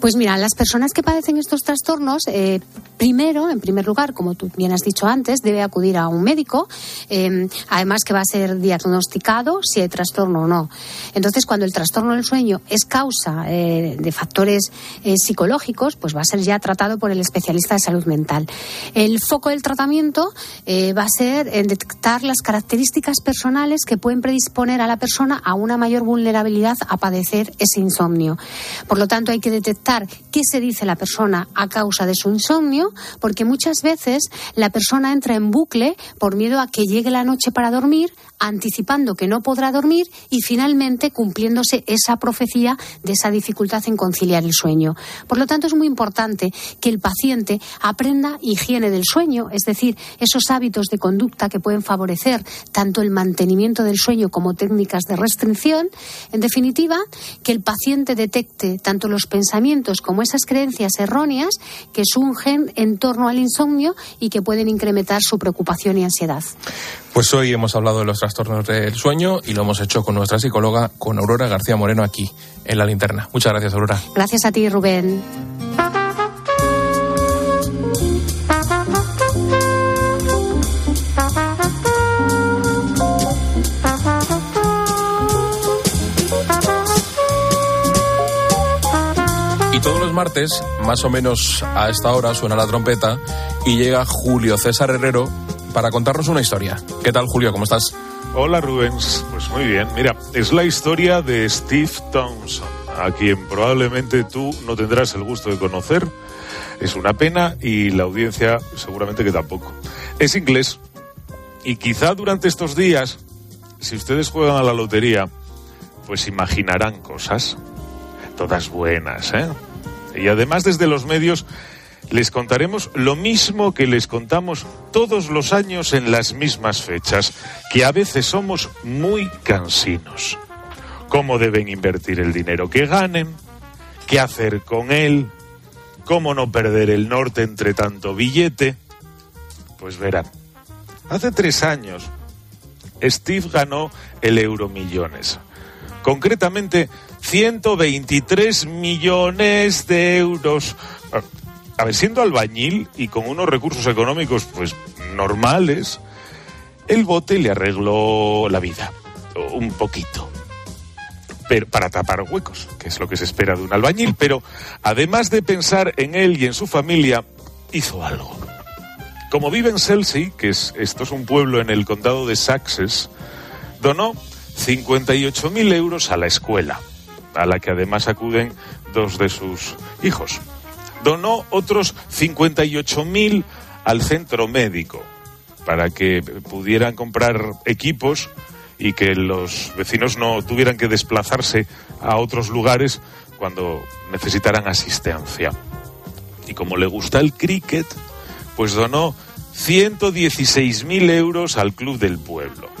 Pues mira, las personas que padecen estos trastornos, eh, primero, en primer lugar, como tú bien has dicho antes, debe acudir a un médico, eh, además que va a ser diagnosticado si hay trastorno o no. Entonces, cuando el trastorno del sueño es causa eh, de factores eh, psicológicos, pues va a ser ya tratado por el especialista de salud mental. El foco del tratamiento va a ser en detectar las características personales que pueden predisponer a la persona a una mayor vulnerabilidad a padecer ese insomnio. Por lo tanto, hay que detectar qué se dice la persona a causa de su insomnio, porque muchas veces la persona entra en bucle por miedo a que llegue la noche para dormir, anticipando que no podrá dormir y finalmente cumpliéndose esa profecía de esa dificultad en conciliar el sueño. Por lo tanto, es muy importante que el paciente aprenda higiene del sueño, es decir, esos hábitos de conducta que pueden favorecer tanto el mantenimiento del sueño como técnicas de restricción. En definitiva, que el paciente detecte tanto los pensamientos como esas creencias erróneas que surgen en torno al insomnio y que pueden incrementar su preocupación y ansiedad. Pues hoy hemos hablado de los trastornos del sueño y lo hemos hecho con nuestra psicóloga, con Aurora García Moreno, aquí en la linterna. Muchas gracias, Aurora. Gracias a ti, Rubén. Todos los martes, más o menos a esta hora, suena la trompeta y llega Julio César Herrero para contarnos una historia. ¿Qué tal, Julio? ¿Cómo estás? Hola Rubens, pues muy bien. Mira, es la historia de Steve Thompson, a quien probablemente tú no tendrás el gusto de conocer. Es una pena y la audiencia seguramente que tampoco. Es inglés y quizá durante estos días, si ustedes juegan a la lotería, pues imaginarán cosas, todas buenas, ¿eh? Y además desde los medios les contaremos lo mismo que les contamos todos los años en las mismas fechas, que a veces somos muy cansinos. Cómo deben invertir el dinero que ganen, qué hacer con él, cómo no perder el norte entre tanto billete. Pues verán, hace tres años Steve ganó el Euromillones. Concretamente, 123 millones de euros a ver, siendo albañil y con unos recursos económicos pues normales, el bote le arregló la vida, un poquito. Pero para tapar huecos, que es lo que se espera de un albañil, pero además de pensar en él y en su familia, hizo algo. Como vive en Chelsea, que es, esto es un pueblo en el condado de Sussex, donó 58.000 euros a la escuela, a la que además acuden dos de sus hijos donó otros 58.000 al centro médico para que pudieran comprar equipos y que los vecinos no tuvieran que desplazarse a otros lugares cuando necesitaran asistencia. Y como le gusta el cricket, pues donó 116.000 euros al Club del Pueblo.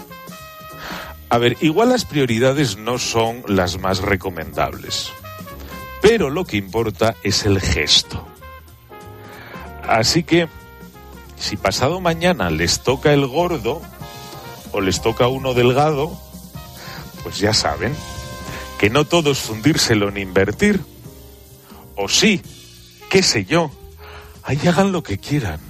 A ver, igual las prioridades no son las más recomendables. Pero lo que importa es el gesto. Así que, si pasado mañana les toca el gordo, o les toca uno delgado, pues ya saben que no todo es fundírselo en invertir. O sí, qué sé yo, ahí hagan lo que quieran.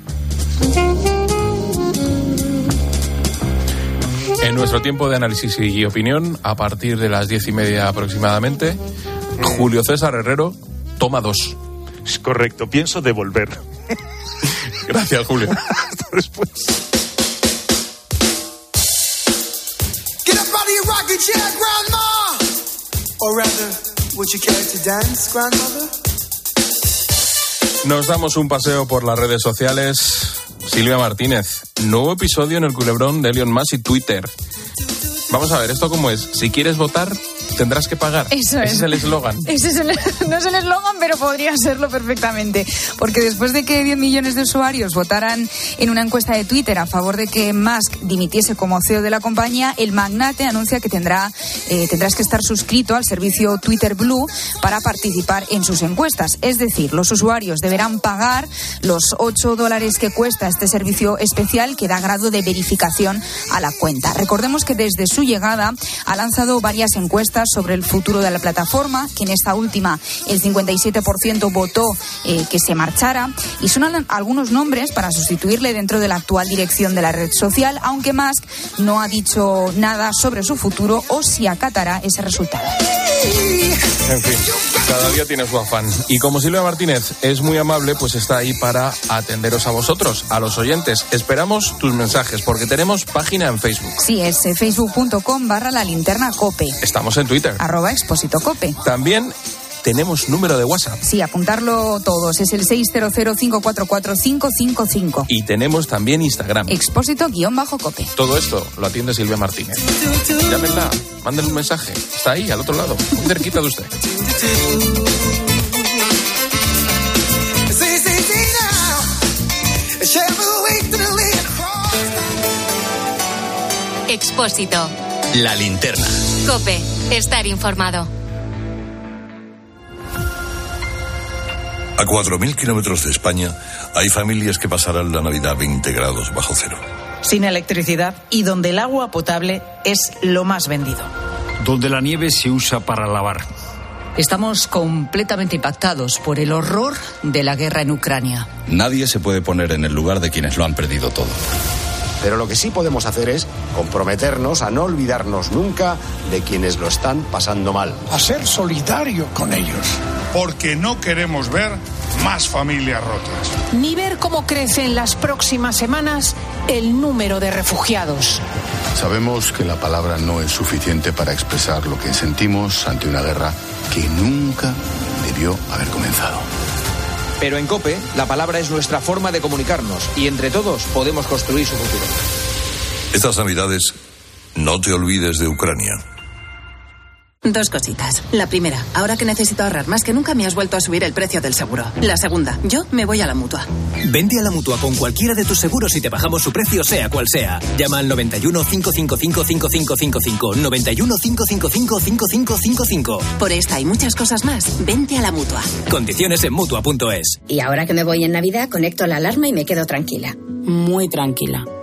En nuestro tiempo de análisis y opinión, a partir de las diez y media aproximadamente, Julio César Herrero toma dos. Es correcto, pienso devolver. Gracias, Julio. Hasta después. Get up out of your rocking chair, Grandma! Or rather, would you care to dance, Grandmother? Nos damos un paseo por las redes sociales. Silvia Martínez, nuevo episodio en el culebrón de Elon Musk y Twitter. Vamos a ver, ¿esto cómo es? Si quieres votar, tendrás que pagar. Eso Ese es. es el eslogan. Ese es el- no es el eslogan, pero podría serlo perfectamente. Porque después de que 10 millones de usuarios votaran en una encuesta de Twitter a favor de que Musk dimitiese como CEO de la compañía, el magnate anuncia que tendrá, eh, tendrás que estar suscrito al servicio Twitter Blue para participar en sus encuestas. Es decir, los usuarios deberán pagar los 8 dólares que cuesta este servicio especial que da grado de verificación a la cuenta. Recordemos que desde su llegada ha lanzado varias encuestas sobre el futuro de la plataforma, que en esta última el 57% votó eh, que se marchara y sonan algunos nombres para sustituirle dentro de la actual dirección de la red social, aunque Musk no ha dicho nada sobre su futuro o si acatará ese resultado. En fin, cada día tiene su afán. Y como Silvia Martínez es muy amable, pues está ahí para atenderos a vosotros, a los oyentes. Esperamos tus mensajes porque tenemos página en Facebook. Sí, es eh, facebook.com barra la linterna cope, Estamos en Twitter. Arroba expósito cope. También tenemos número de WhatsApp. Sí, apuntarlo todos, es el 600544555. Y tenemos también Instagram. Expósito guion bajo cope. Todo esto lo atiende Silvia Martínez. Llámenla, mándenle un mensaje. Está ahí, al otro lado, muy cerquita de usted. Expósito. La linterna. Cope. Estar informado. A 4.000 kilómetros de España hay familias que pasarán la Navidad 20 grados bajo cero. sin electricidad y donde el agua potable es lo más vendido. Donde la nieve se usa para lavar. Estamos completamente impactados por el horror de la guerra en Ucrania. Nadie se puede poner en el lugar de quienes lo han perdido todo. Pero lo que sí podemos hacer es comprometernos a no olvidarnos nunca de quienes lo están pasando mal. a ser solidario con ellos. Porque no queremos ver más familias rotas. ni ver cómo crece en las próximas semanas el número de refugiados. Sabemos que la palabra no es suficiente para expresar lo que sentimos ante una guerra que nunca debió haber comenzado. Pero en COPE, la palabra es nuestra forma de comunicarnos y entre todos podemos construir su futuro. Estas Navidades, no te olvides de Ucrania. Dos cositas. La primera, ahora que necesito ahorrar más que nunca me has vuelto a subir el precio del seguro. La segunda, yo me voy a la mutua. Vente a la mutua con cualquiera de tus seguros y te bajamos su precio, sea cual sea. Llama al 91 555 5555. 91 555 5555. Por esta y muchas cosas más, vente a la mutua. Condiciones en mutua.es. Y ahora que me voy en Navidad, conecto la alarma y me quedo tranquila. Muy tranquila.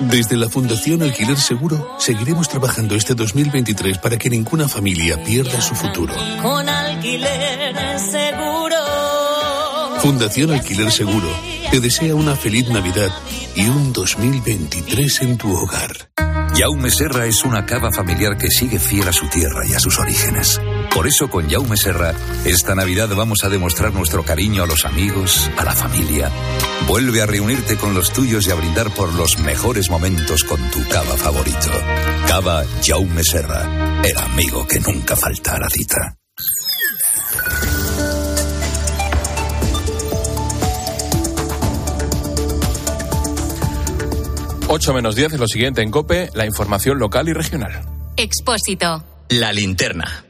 Desde la Fundación Alquiler Seguro seguiremos trabajando este 2023 para que ninguna familia pierda su futuro. Con alquiler seguro. Fundación Alquiler Seguro te desea una feliz Navidad y un 2023 en tu hogar. Jaume Serra es una cava familiar que sigue fiel a su tierra y a sus orígenes. Por eso con Jaume Serra, esta Navidad vamos a demostrar nuestro cariño a los amigos, a la familia. Vuelve a reunirte con los tuyos y a brindar por los mejores momentos con tu cava favorito. Cava Jaume Serra, el amigo que nunca falta a la cita. 8 menos 10 es lo siguiente en COPE, la información local y regional. Expósito. La linterna.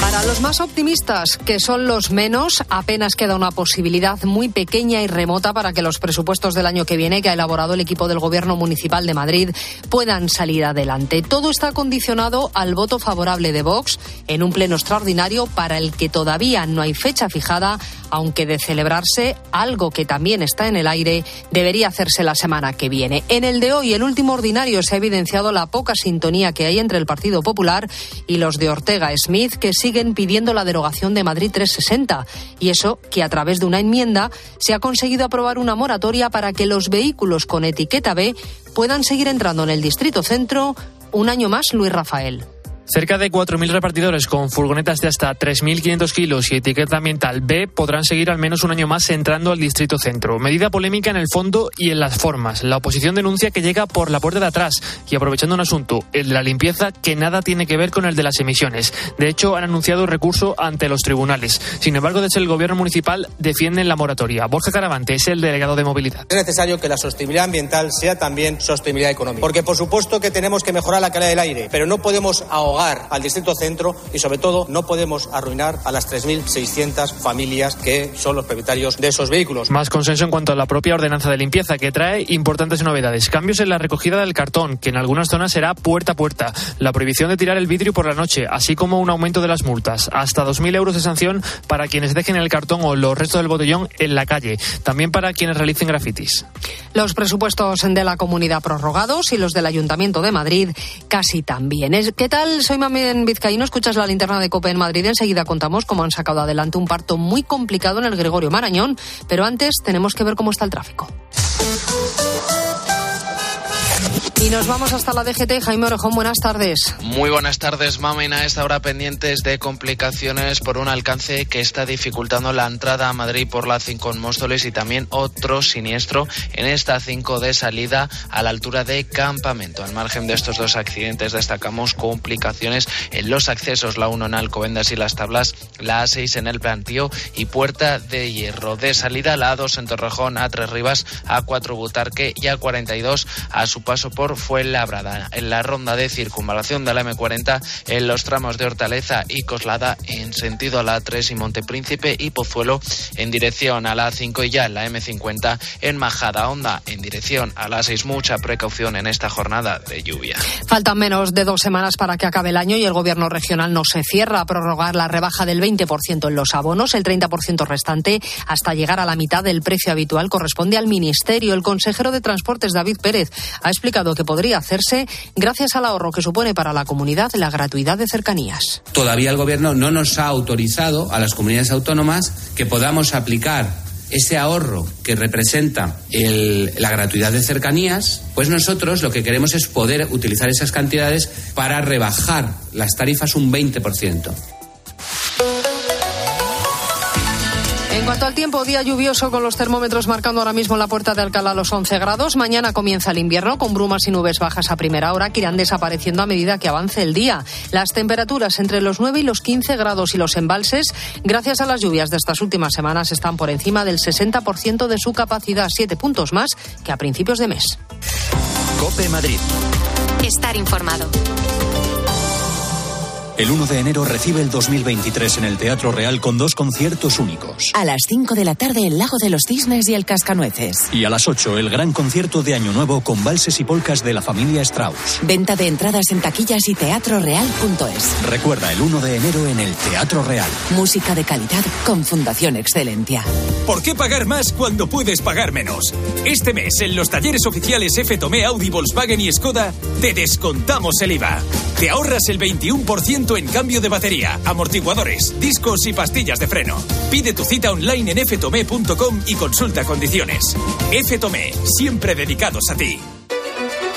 Para los más optimistas, que son los menos, apenas queda una posibilidad muy pequeña y remota para que los presupuestos del año que viene, que ha elaborado el equipo del Gobierno Municipal de Madrid, puedan salir adelante. Todo está condicionado al voto favorable de Vox en un pleno extraordinario para el que todavía no hay fecha fijada, aunque de celebrarse algo que también está en el aire, debería hacerse la semana que viene. En el de hoy, el último ordinario, se ha evidenciado la poca sintonía que hay entre el Partido Popular y los de Ortega Smith, que siguen pidiendo la derogación de Madrid 360. Y eso que a través de una enmienda se ha conseguido aprobar una moratoria para que los vehículos con etiqueta B puedan seguir entrando en el Distrito Centro un año más, Luis Rafael. Cerca de 4.000 repartidores con furgonetas de hasta 3.500 kilos y etiqueta ambiental B podrán seguir al menos un año más entrando al Distrito Centro. Medida polémica en el fondo y en las formas. La oposición denuncia que llega por la puerta de atrás y aprovechando un asunto, el de la limpieza, que nada tiene que ver con el de las emisiones. De hecho, han anunciado recurso ante los tribunales. Sin embargo, desde el gobierno municipal defienden la moratoria. Borja Caravante es el delegado de movilidad. Es necesario que la sostenibilidad ambiental sea también sostenibilidad económica. Porque, por supuesto, que tenemos que mejorar la calidad del aire, pero no podemos ahogar al distrito centro y sobre todo no podemos arruinar a las 3.600 familias que son los propietarios de esos vehículos. Más consenso en cuanto a la propia ordenanza de limpieza que trae importantes novedades. Cambios en la recogida del cartón, que en algunas zonas será puerta a puerta. La prohibición de tirar el vidrio por la noche, así como un aumento de las multas. Hasta 2.000 euros de sanción para quienes dejen el cartón o los restos del botellón en la calle. También para quienes realicen grafitis. Los presupuestos de la comunidad prorrogados y los del Ayuntamiento de Madrid casi también. ¿Qué tal? Soy Mami en Vizcaíno, escuchas la linterna de Cope en Madrid. Enseguida contamos cómo han sacado adelante un parto muy complicado en el Gregorio Marañón, pero antes tenemos que ver cómo está el tráfico. Y nos vamos hasta la DGT. Jaime Orejón, buenas tardes. Muy buenas tardes, Mamen. A esta hora pendientes de complicaciones por un alcance que está dificultando la entrada a Madrid por la 5 en Móstoles y también otro siniestro en esta 5 de salida a la altura de Campamento. Al margen de estos dos accidentes destacamos complicaciones en los accesos, la 1 en Alcobendas y las tablas, la A6 en el Plantío y Puerta de Hierro. De salida la A2 en Torrejón, a Tres Rivas, A4 Butarque y A42 a su paso por fue labrada en la ronda de circunvalación de la M40 en los tramos de Hortaleza y Coslada en sentido a la A3 y Montepríncipe y Pozuelo en dirección a la A5 y ya en la M50 en Majada Honda en dirección a la A6. Mucha precaución en esta jornada de lluvia. Faltan menos de dos semanas para que acabe el año y el gobierno regional no se cierra a prorrogar la rebaja del 20% en los abonos. El 30% restante hasta llegar a la mitad del precio habitual corresponde al ministerio. El consejero de Transportes, David Pérez, ha explicado que podría hacerse gracias al ahorro que supone para la comunidad la gratuidad de cercanías. Todavía el Gobierno no nos ha autorizado a las comunidades autónomas que podamos aplicar ese ahorro que representa la gratuidad de cercanías, pues nosotros lo que queremos es poder utilizar esas cantidades para rebajar las tarifas un 20%. En cuanto al tiempo, día lluvioso con los termómetros marcando ahora mismo en la puerta de Alcalá los 11 grados. Mañana comienza el invierno con brumas y nubes bajas a primera hora que irán desapareciendo a medida que avance el día. Las temperaturas entre los 9 y los 15 grados y los embalses, gracias a las lluvias de estas últimas semanas, están por encima del 60% de su capacidad, siete puntos más que a principios de mes. Cope Madrid. Estar informado. El 1 de enero recibe el 2023 en el Teatro Real con dos conciertos únicos. A las 5 de la tarde el Lago de los Cisnes y el Cascanueces. Y a las 8 el gran concierto de Año Nuevo con valses y polcas de la familia Strauss. Venta de entradas en taquillas y teatroreal.es. Recuerda el 1 de enero en el Teatro Real. Música de calidad con Fundación Excelencia. ¿Por qué pagar más cuando puedes pagar menos? Este mes en los talleres oficiales F Tomé, Audi, Volkswagen y Skoda te descontamos el IVA. Te ahorras el 21% en cambio de batería, amortiguadores, discos y pastillas de freno. Pide tu cita online en ftome.com y consulta condiciones. Ftome, siempre dedicados a ti.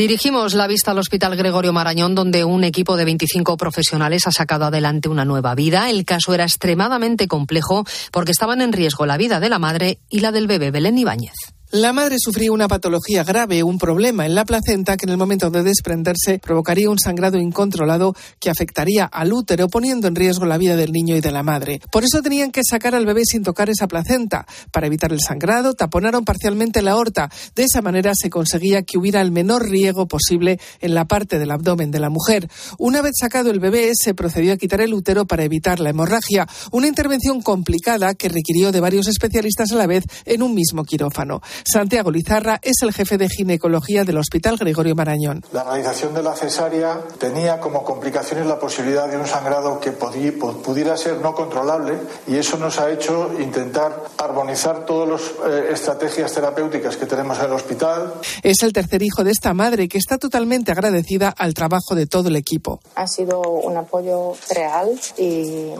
Dirigimos la vista al Hospital Gregorio Marañón, donde un equipo de 25 profesionales ha sacado adelante una nueva vida. El caso era extremadamente complejo porque estaban en riesgo la vida de la madre y la del bebé Belén Ibáñez. La madre sufría una patología grave, un problema en la placenta que en el momento de desprenderse provocaría un sangrado incontrolado que afectaría al útero, poniendo en riesgo la vida del niño y de la madre. Por eso tenían que sacar al bebé sin tocar esa placenta. Para evitar el sangrado, taponaron parcialmente la aorta. De esa manera se conseguía que hubiera el menor riego posible en la parte del abdomen de la mujer. Una vez sacado el bebé, se procedió a quitar el útero para evitar la hemorragia. Una intervención complicada que requirió de varios especialistas a la vez en un mismo quirófano. Santiago Lizarra es el jefe de ginecología del Hospital Gregorio Marañón. La realización de la cesárea tenía como complicaciones la posibilidad de un sangrado que pudiera ser no controlable y eso nos ha hecho intentar armonizar todas las eh, estrategias terapéuticas que tenemos en el hospital. Es el tercer hijo de esta madre que está totalmente agradecida al trabajo de todo el equipo. Ha sido un apoyo real y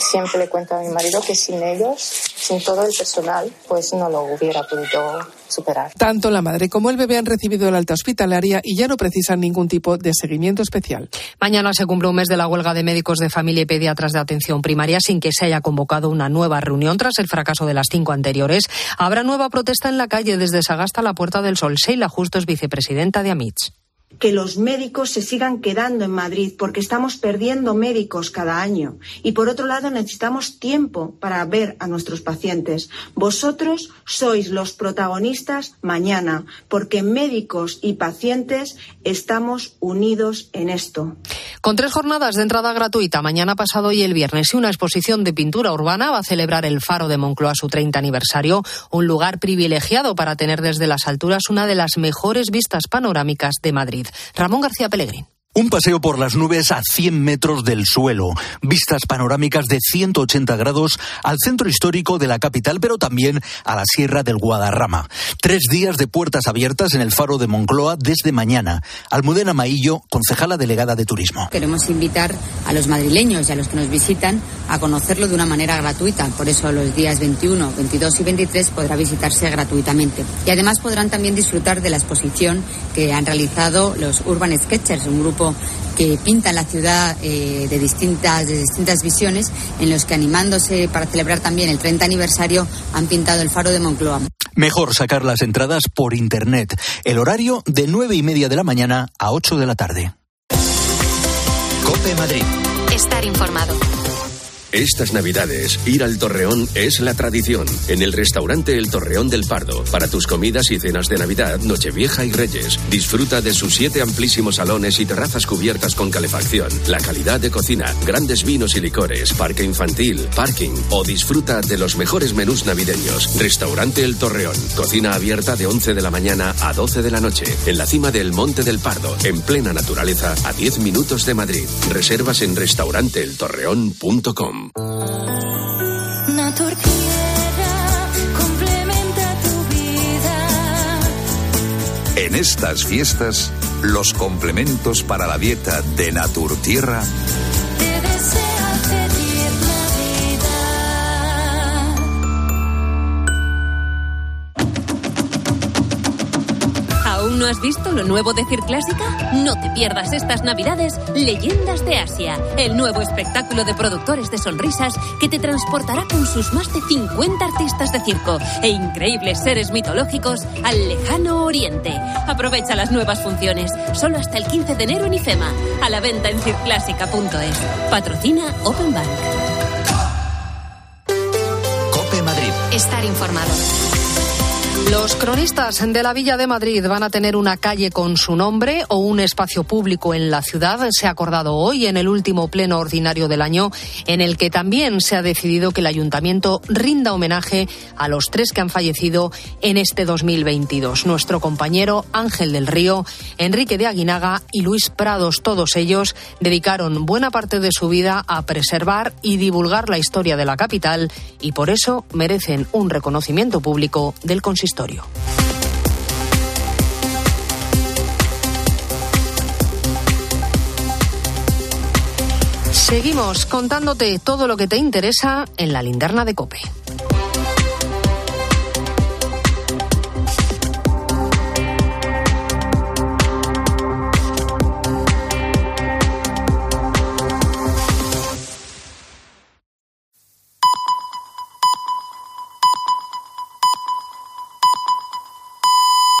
Siempre le cuento a mi marido que sin ellos, sin todo el personal, pues no lo hubiera podido superar. Tanto la madre como el bebé han recibido el alta hospitalaria y ya no precisan ningún tipo de seguimiento especial. Mañana se cumple un mes de la huelga de médicos de familia y pediatras de atención primaria sin que se haya convocado una nueva reunión tras el fracaso de las cinco anteriores. Habrá nueva protesta en la calle desde Sagasta a la Puerta del Sol. Sheila Justo es vicepresidenta de AMITS que los médicos se sigan quedando en Madrid porque estamos perdiendo médicos cada año. Y por otro lado, necesitamos tiempo para ver a nuestros pacientes. Vosotros sois los protagonistas mañana porque médicos y pacientes estamos unidos en esto. Con tres jornadas de entrada gratuita mañana pasado y el viernes y una exposición de pintura urbana va a celebrar el Faro de Moncloa su 30 aniversario, un lugar privilegiado para tener desde las alturas una de las mejores vistas panorámicas de Madrid. Ramón García Pellegrín. Un paseo por las nubes a 100 metros del suelo, vistas panorámicas de 180 grados al centro histórico de la capital, pero también a la Sierra del Guadarrama. Tres días de puertas abiertas en el faro de Moncloa desde mañana. Almudena Maillo, concejala delegada de turismo. Queremos invitar a los madrileños y a los que nos visitan a conocerlo de una manera gratuita. Por eso los días 21, 22 y 23 podrá visitarse gratuitamente. Y además podrán también disfrutar de la exposición que han realizado los Urban Sketchers, un grupo que pinta la ciudad eh, de, distintas, de distintas visiones, en los que animándose para celebrar también el 30 aniversario han pintado el faro de Moncloa. Mejor sacar las entradas por internet. El horario de nueve y media de la mañana a 8 de la tarde. Cope Madrid. Estar informado. Estas navidades, ir al Torreón es la tradición. En el restaurante El Torreón del Pardo. Para tus comidas y cenas de Navidad, Nochevieja y Reyes. Disfruta de sus siete amplísimos salones y terrazas cubiertas con calefacción. La calidad de cocina, grandes vinos y licores, parque infantil, parking o disfruta de los mejores menús navideños. Restaurante El Torreón. Cocina abierta de 11 de la mañana a 12 de la noche. En la cima del Monte del Pardo. En plena naturaleza, a 10 minutos de Madrid. Reservas en restauranteeltorreón.com. En estas fiestas, los complementos para la dieta de Naturtierra no has visto lo nuevo de Circlásica? No te pierdas estas navidades Leyendas de Asia, el nuevo espectáculo de productores de sonrisas que te transportará con sus más de 50 artistas de circo e increíbles seres mitológicos al lejano oriente. Aprovecha las nuevas funciones, solo hasta el 15 de enero en IFEMA, a la venta en circlásica.es. Patrocina Open Bank. Cope Madrid. Estar informado. Los cronistas de la Villa de Madrid van a tener una calle con su nombre o un espacio público en la ciudad. Se ha acordado hoy en el último pleno ordinario del año, en el que también se ha decidido que el ayuntamiento rinda homenaje a los tres que han fallecido en este 2022. Nuestro compañero Ángel del Río, Enrique de Aguinaga y Luis Prados, todos ellos dedicaron buena parte de su vida a preservar y divulgar la historia de la capital y por eso merecen un reconocimiento público del Seguimos contándote todo lo que te interesa en la linterna de Cope.